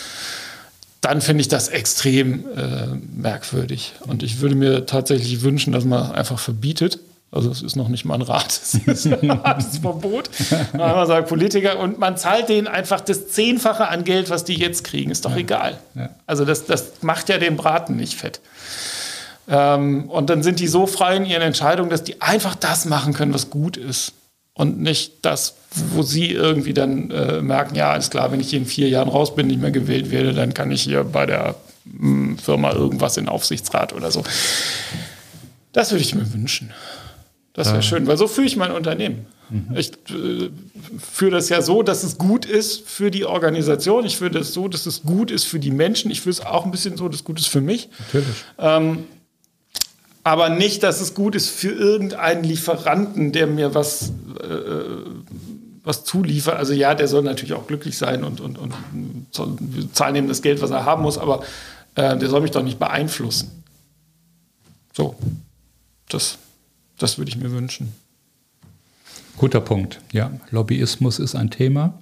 dann finde ich das extrem äh, merkwürdig. Und ich würde mir tatsächlich wünschen, dass man einfach verbietet. Also es ist noch nicht mal ein Rat, es ist ein Verbot. Man sagt Politiker und man zahlt denen einfach das Zehnfache an Geld, was die jetzt kriegen. Ist doch ja. egal. Ja. Also das, das macht ja den Braten nicht fett. Ähm, und dann sind die so frei in ihren Entscheidungen, dass die einfach das machen können, was gut ist und nicht das, wo sie irgendwie dann äh, merken, ja, ist klar, wenn ich in vier Jahren raus bin, nicht mehr gewählt werde, dann kann ich hier bei der mh, hm, Firma irgendwas in Aufsichtsrat oder so. Das würde ich mir wünschen. Das wäre schön, weil so führe ich mein Unternehmen. Mhm. Ich äh, führe das ja so, dass es gut ist für die Organisation. Ich führe das so, dass es gut ist für die Menschen. Ich führe es auch ein bisschen so, dass es gut ist für mich. Natürlich. Ähm, aber nicht, dass es gut ist für irgendeinen Lieferanten, der mir was, äh, was zuliefert. Also ja, der soll natürlich auch glücklich sein und, und, und soll, zahlen ihm das Geld, was er haben muss, aber äh, der soll mich doch nicht beeinflussen. So, das, das würde ich mir wünschen. Guter Punkt. Ja, Lobbyismus ist ein Thema.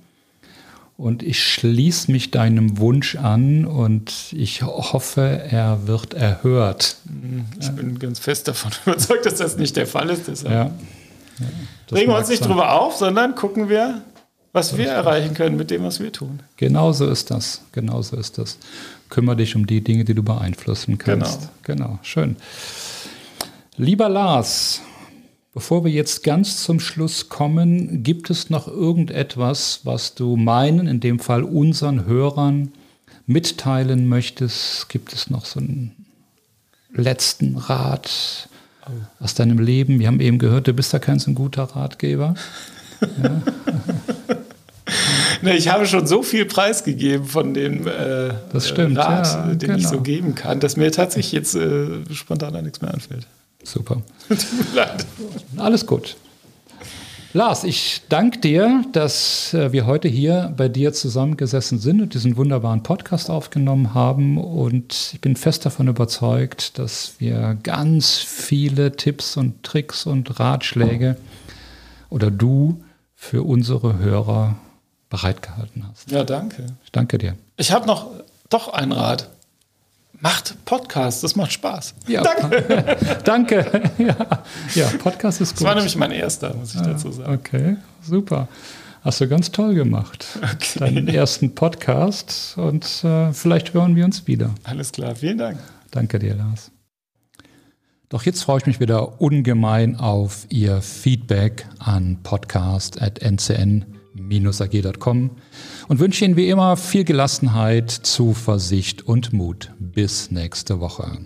Und ich schließe mich deinem Wunsch an und ich hoffe, er wird erhört. Ich bin ganz fest davon überzeugt, dass das nicht der Fall ist. Deshalb ja. Ja, Regen wir uns nicht sein. drüber auf, sondern gucken wir, was wir erreichen können mit dem, was wir tun. Genau so ist das. Genau so ist das. Kümmere dich um die Dinge, die du beeinflussen kannst. Genau. Genau. Schön. Lieber Lars, Bevor wir jetzt ganz zum Schluss kommen, gibt es noch irgendetwas, was du meinen, in dem Fall unseren Hörern, mitteilen möchtest? Gibt es noch so einen letzten Rat aus deinem Leben? Wir haben eben gehört, du bist da kein so ein guter Ratgeber. Ja. Ne, ich habe schon so viel preisgegeben von dem äh, das stimmt, Rat, ja, den genau. ich so geben kann, dass mir tatsächlich jetzt äh, spontan nichts mehr anfällt. Super. Alles gut. Lars, ich danke dir, dass äh, wir heute hier bei dir zusammengesessen sind und diesen wunderbaren Podcast aufgenommen haben. Und ich bin fest davon überzeugt, dass wir ganz viele Tipps und Tricks und Ratschläge oder du für unsere Hörer bereitgehalten hast. Ja, danke. Ich danke dir. Ich habe noch doch einen Rat macht Podcast, das macht Spaß. Ja, danke. danke. Ja. ja, Podcast ist gut. Das war nämlich mein erster, muss ich ah, dazu sagen. Okay, super. Hast du ganz toll gemacht. Okay. Deinen ersten Podcast und äh, vielleicht hören wir uns wieder. Alles klar, vielen Dank. Danke dir, Lars. Doch jetzt freue ich mich wieder ungemein auf Ihr Feedback an podcast.ncn-ag.com und wünsche Ihnen wie immer viel Gelassenheit, Zuversicht und Mut. Bis nächste Woche.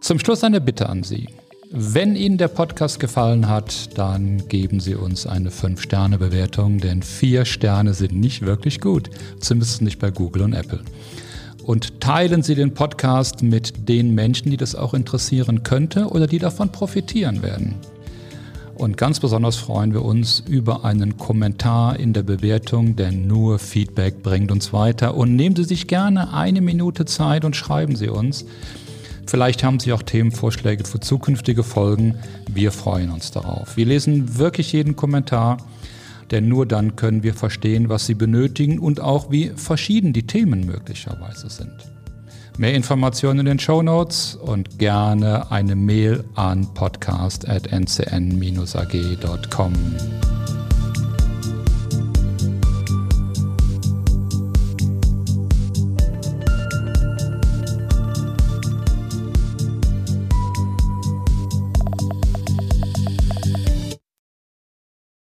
Zum Schluss eine Bitte an Sie. Wenn Ihnen der Podcast gefallen hat, dann geben Sie uns eine 5-Sterne-Bewertung, denn 4 Sterne sind nicht wirklich gut, zumindest nicht bei Google und Apple. Und teilen Sie den Podcast mit den Menschen, die das auch interessieren könnte oder die davon profitieren werden. Und ganz besonders freuen wir uns über einen Kommentar in der Bewertung, denn nur Feedback bringt uns weiter. Und nehmen Sie sich gerne eine Minute Zeit und schreiben Sie uns. Vielleicht haben Sie auch Themenvorschläge für zukünftige Folgen. Wir freuen uns darauf. Wir lesen wirklich jeden Kommentar, denn nur dann können wir verstehen, was Sie benötigen und auch wie verschieden die Themen möglicherweise sind. Mehr Informationen in den Show Notes und gerne eine Mail an podcast.ncn-ag.com.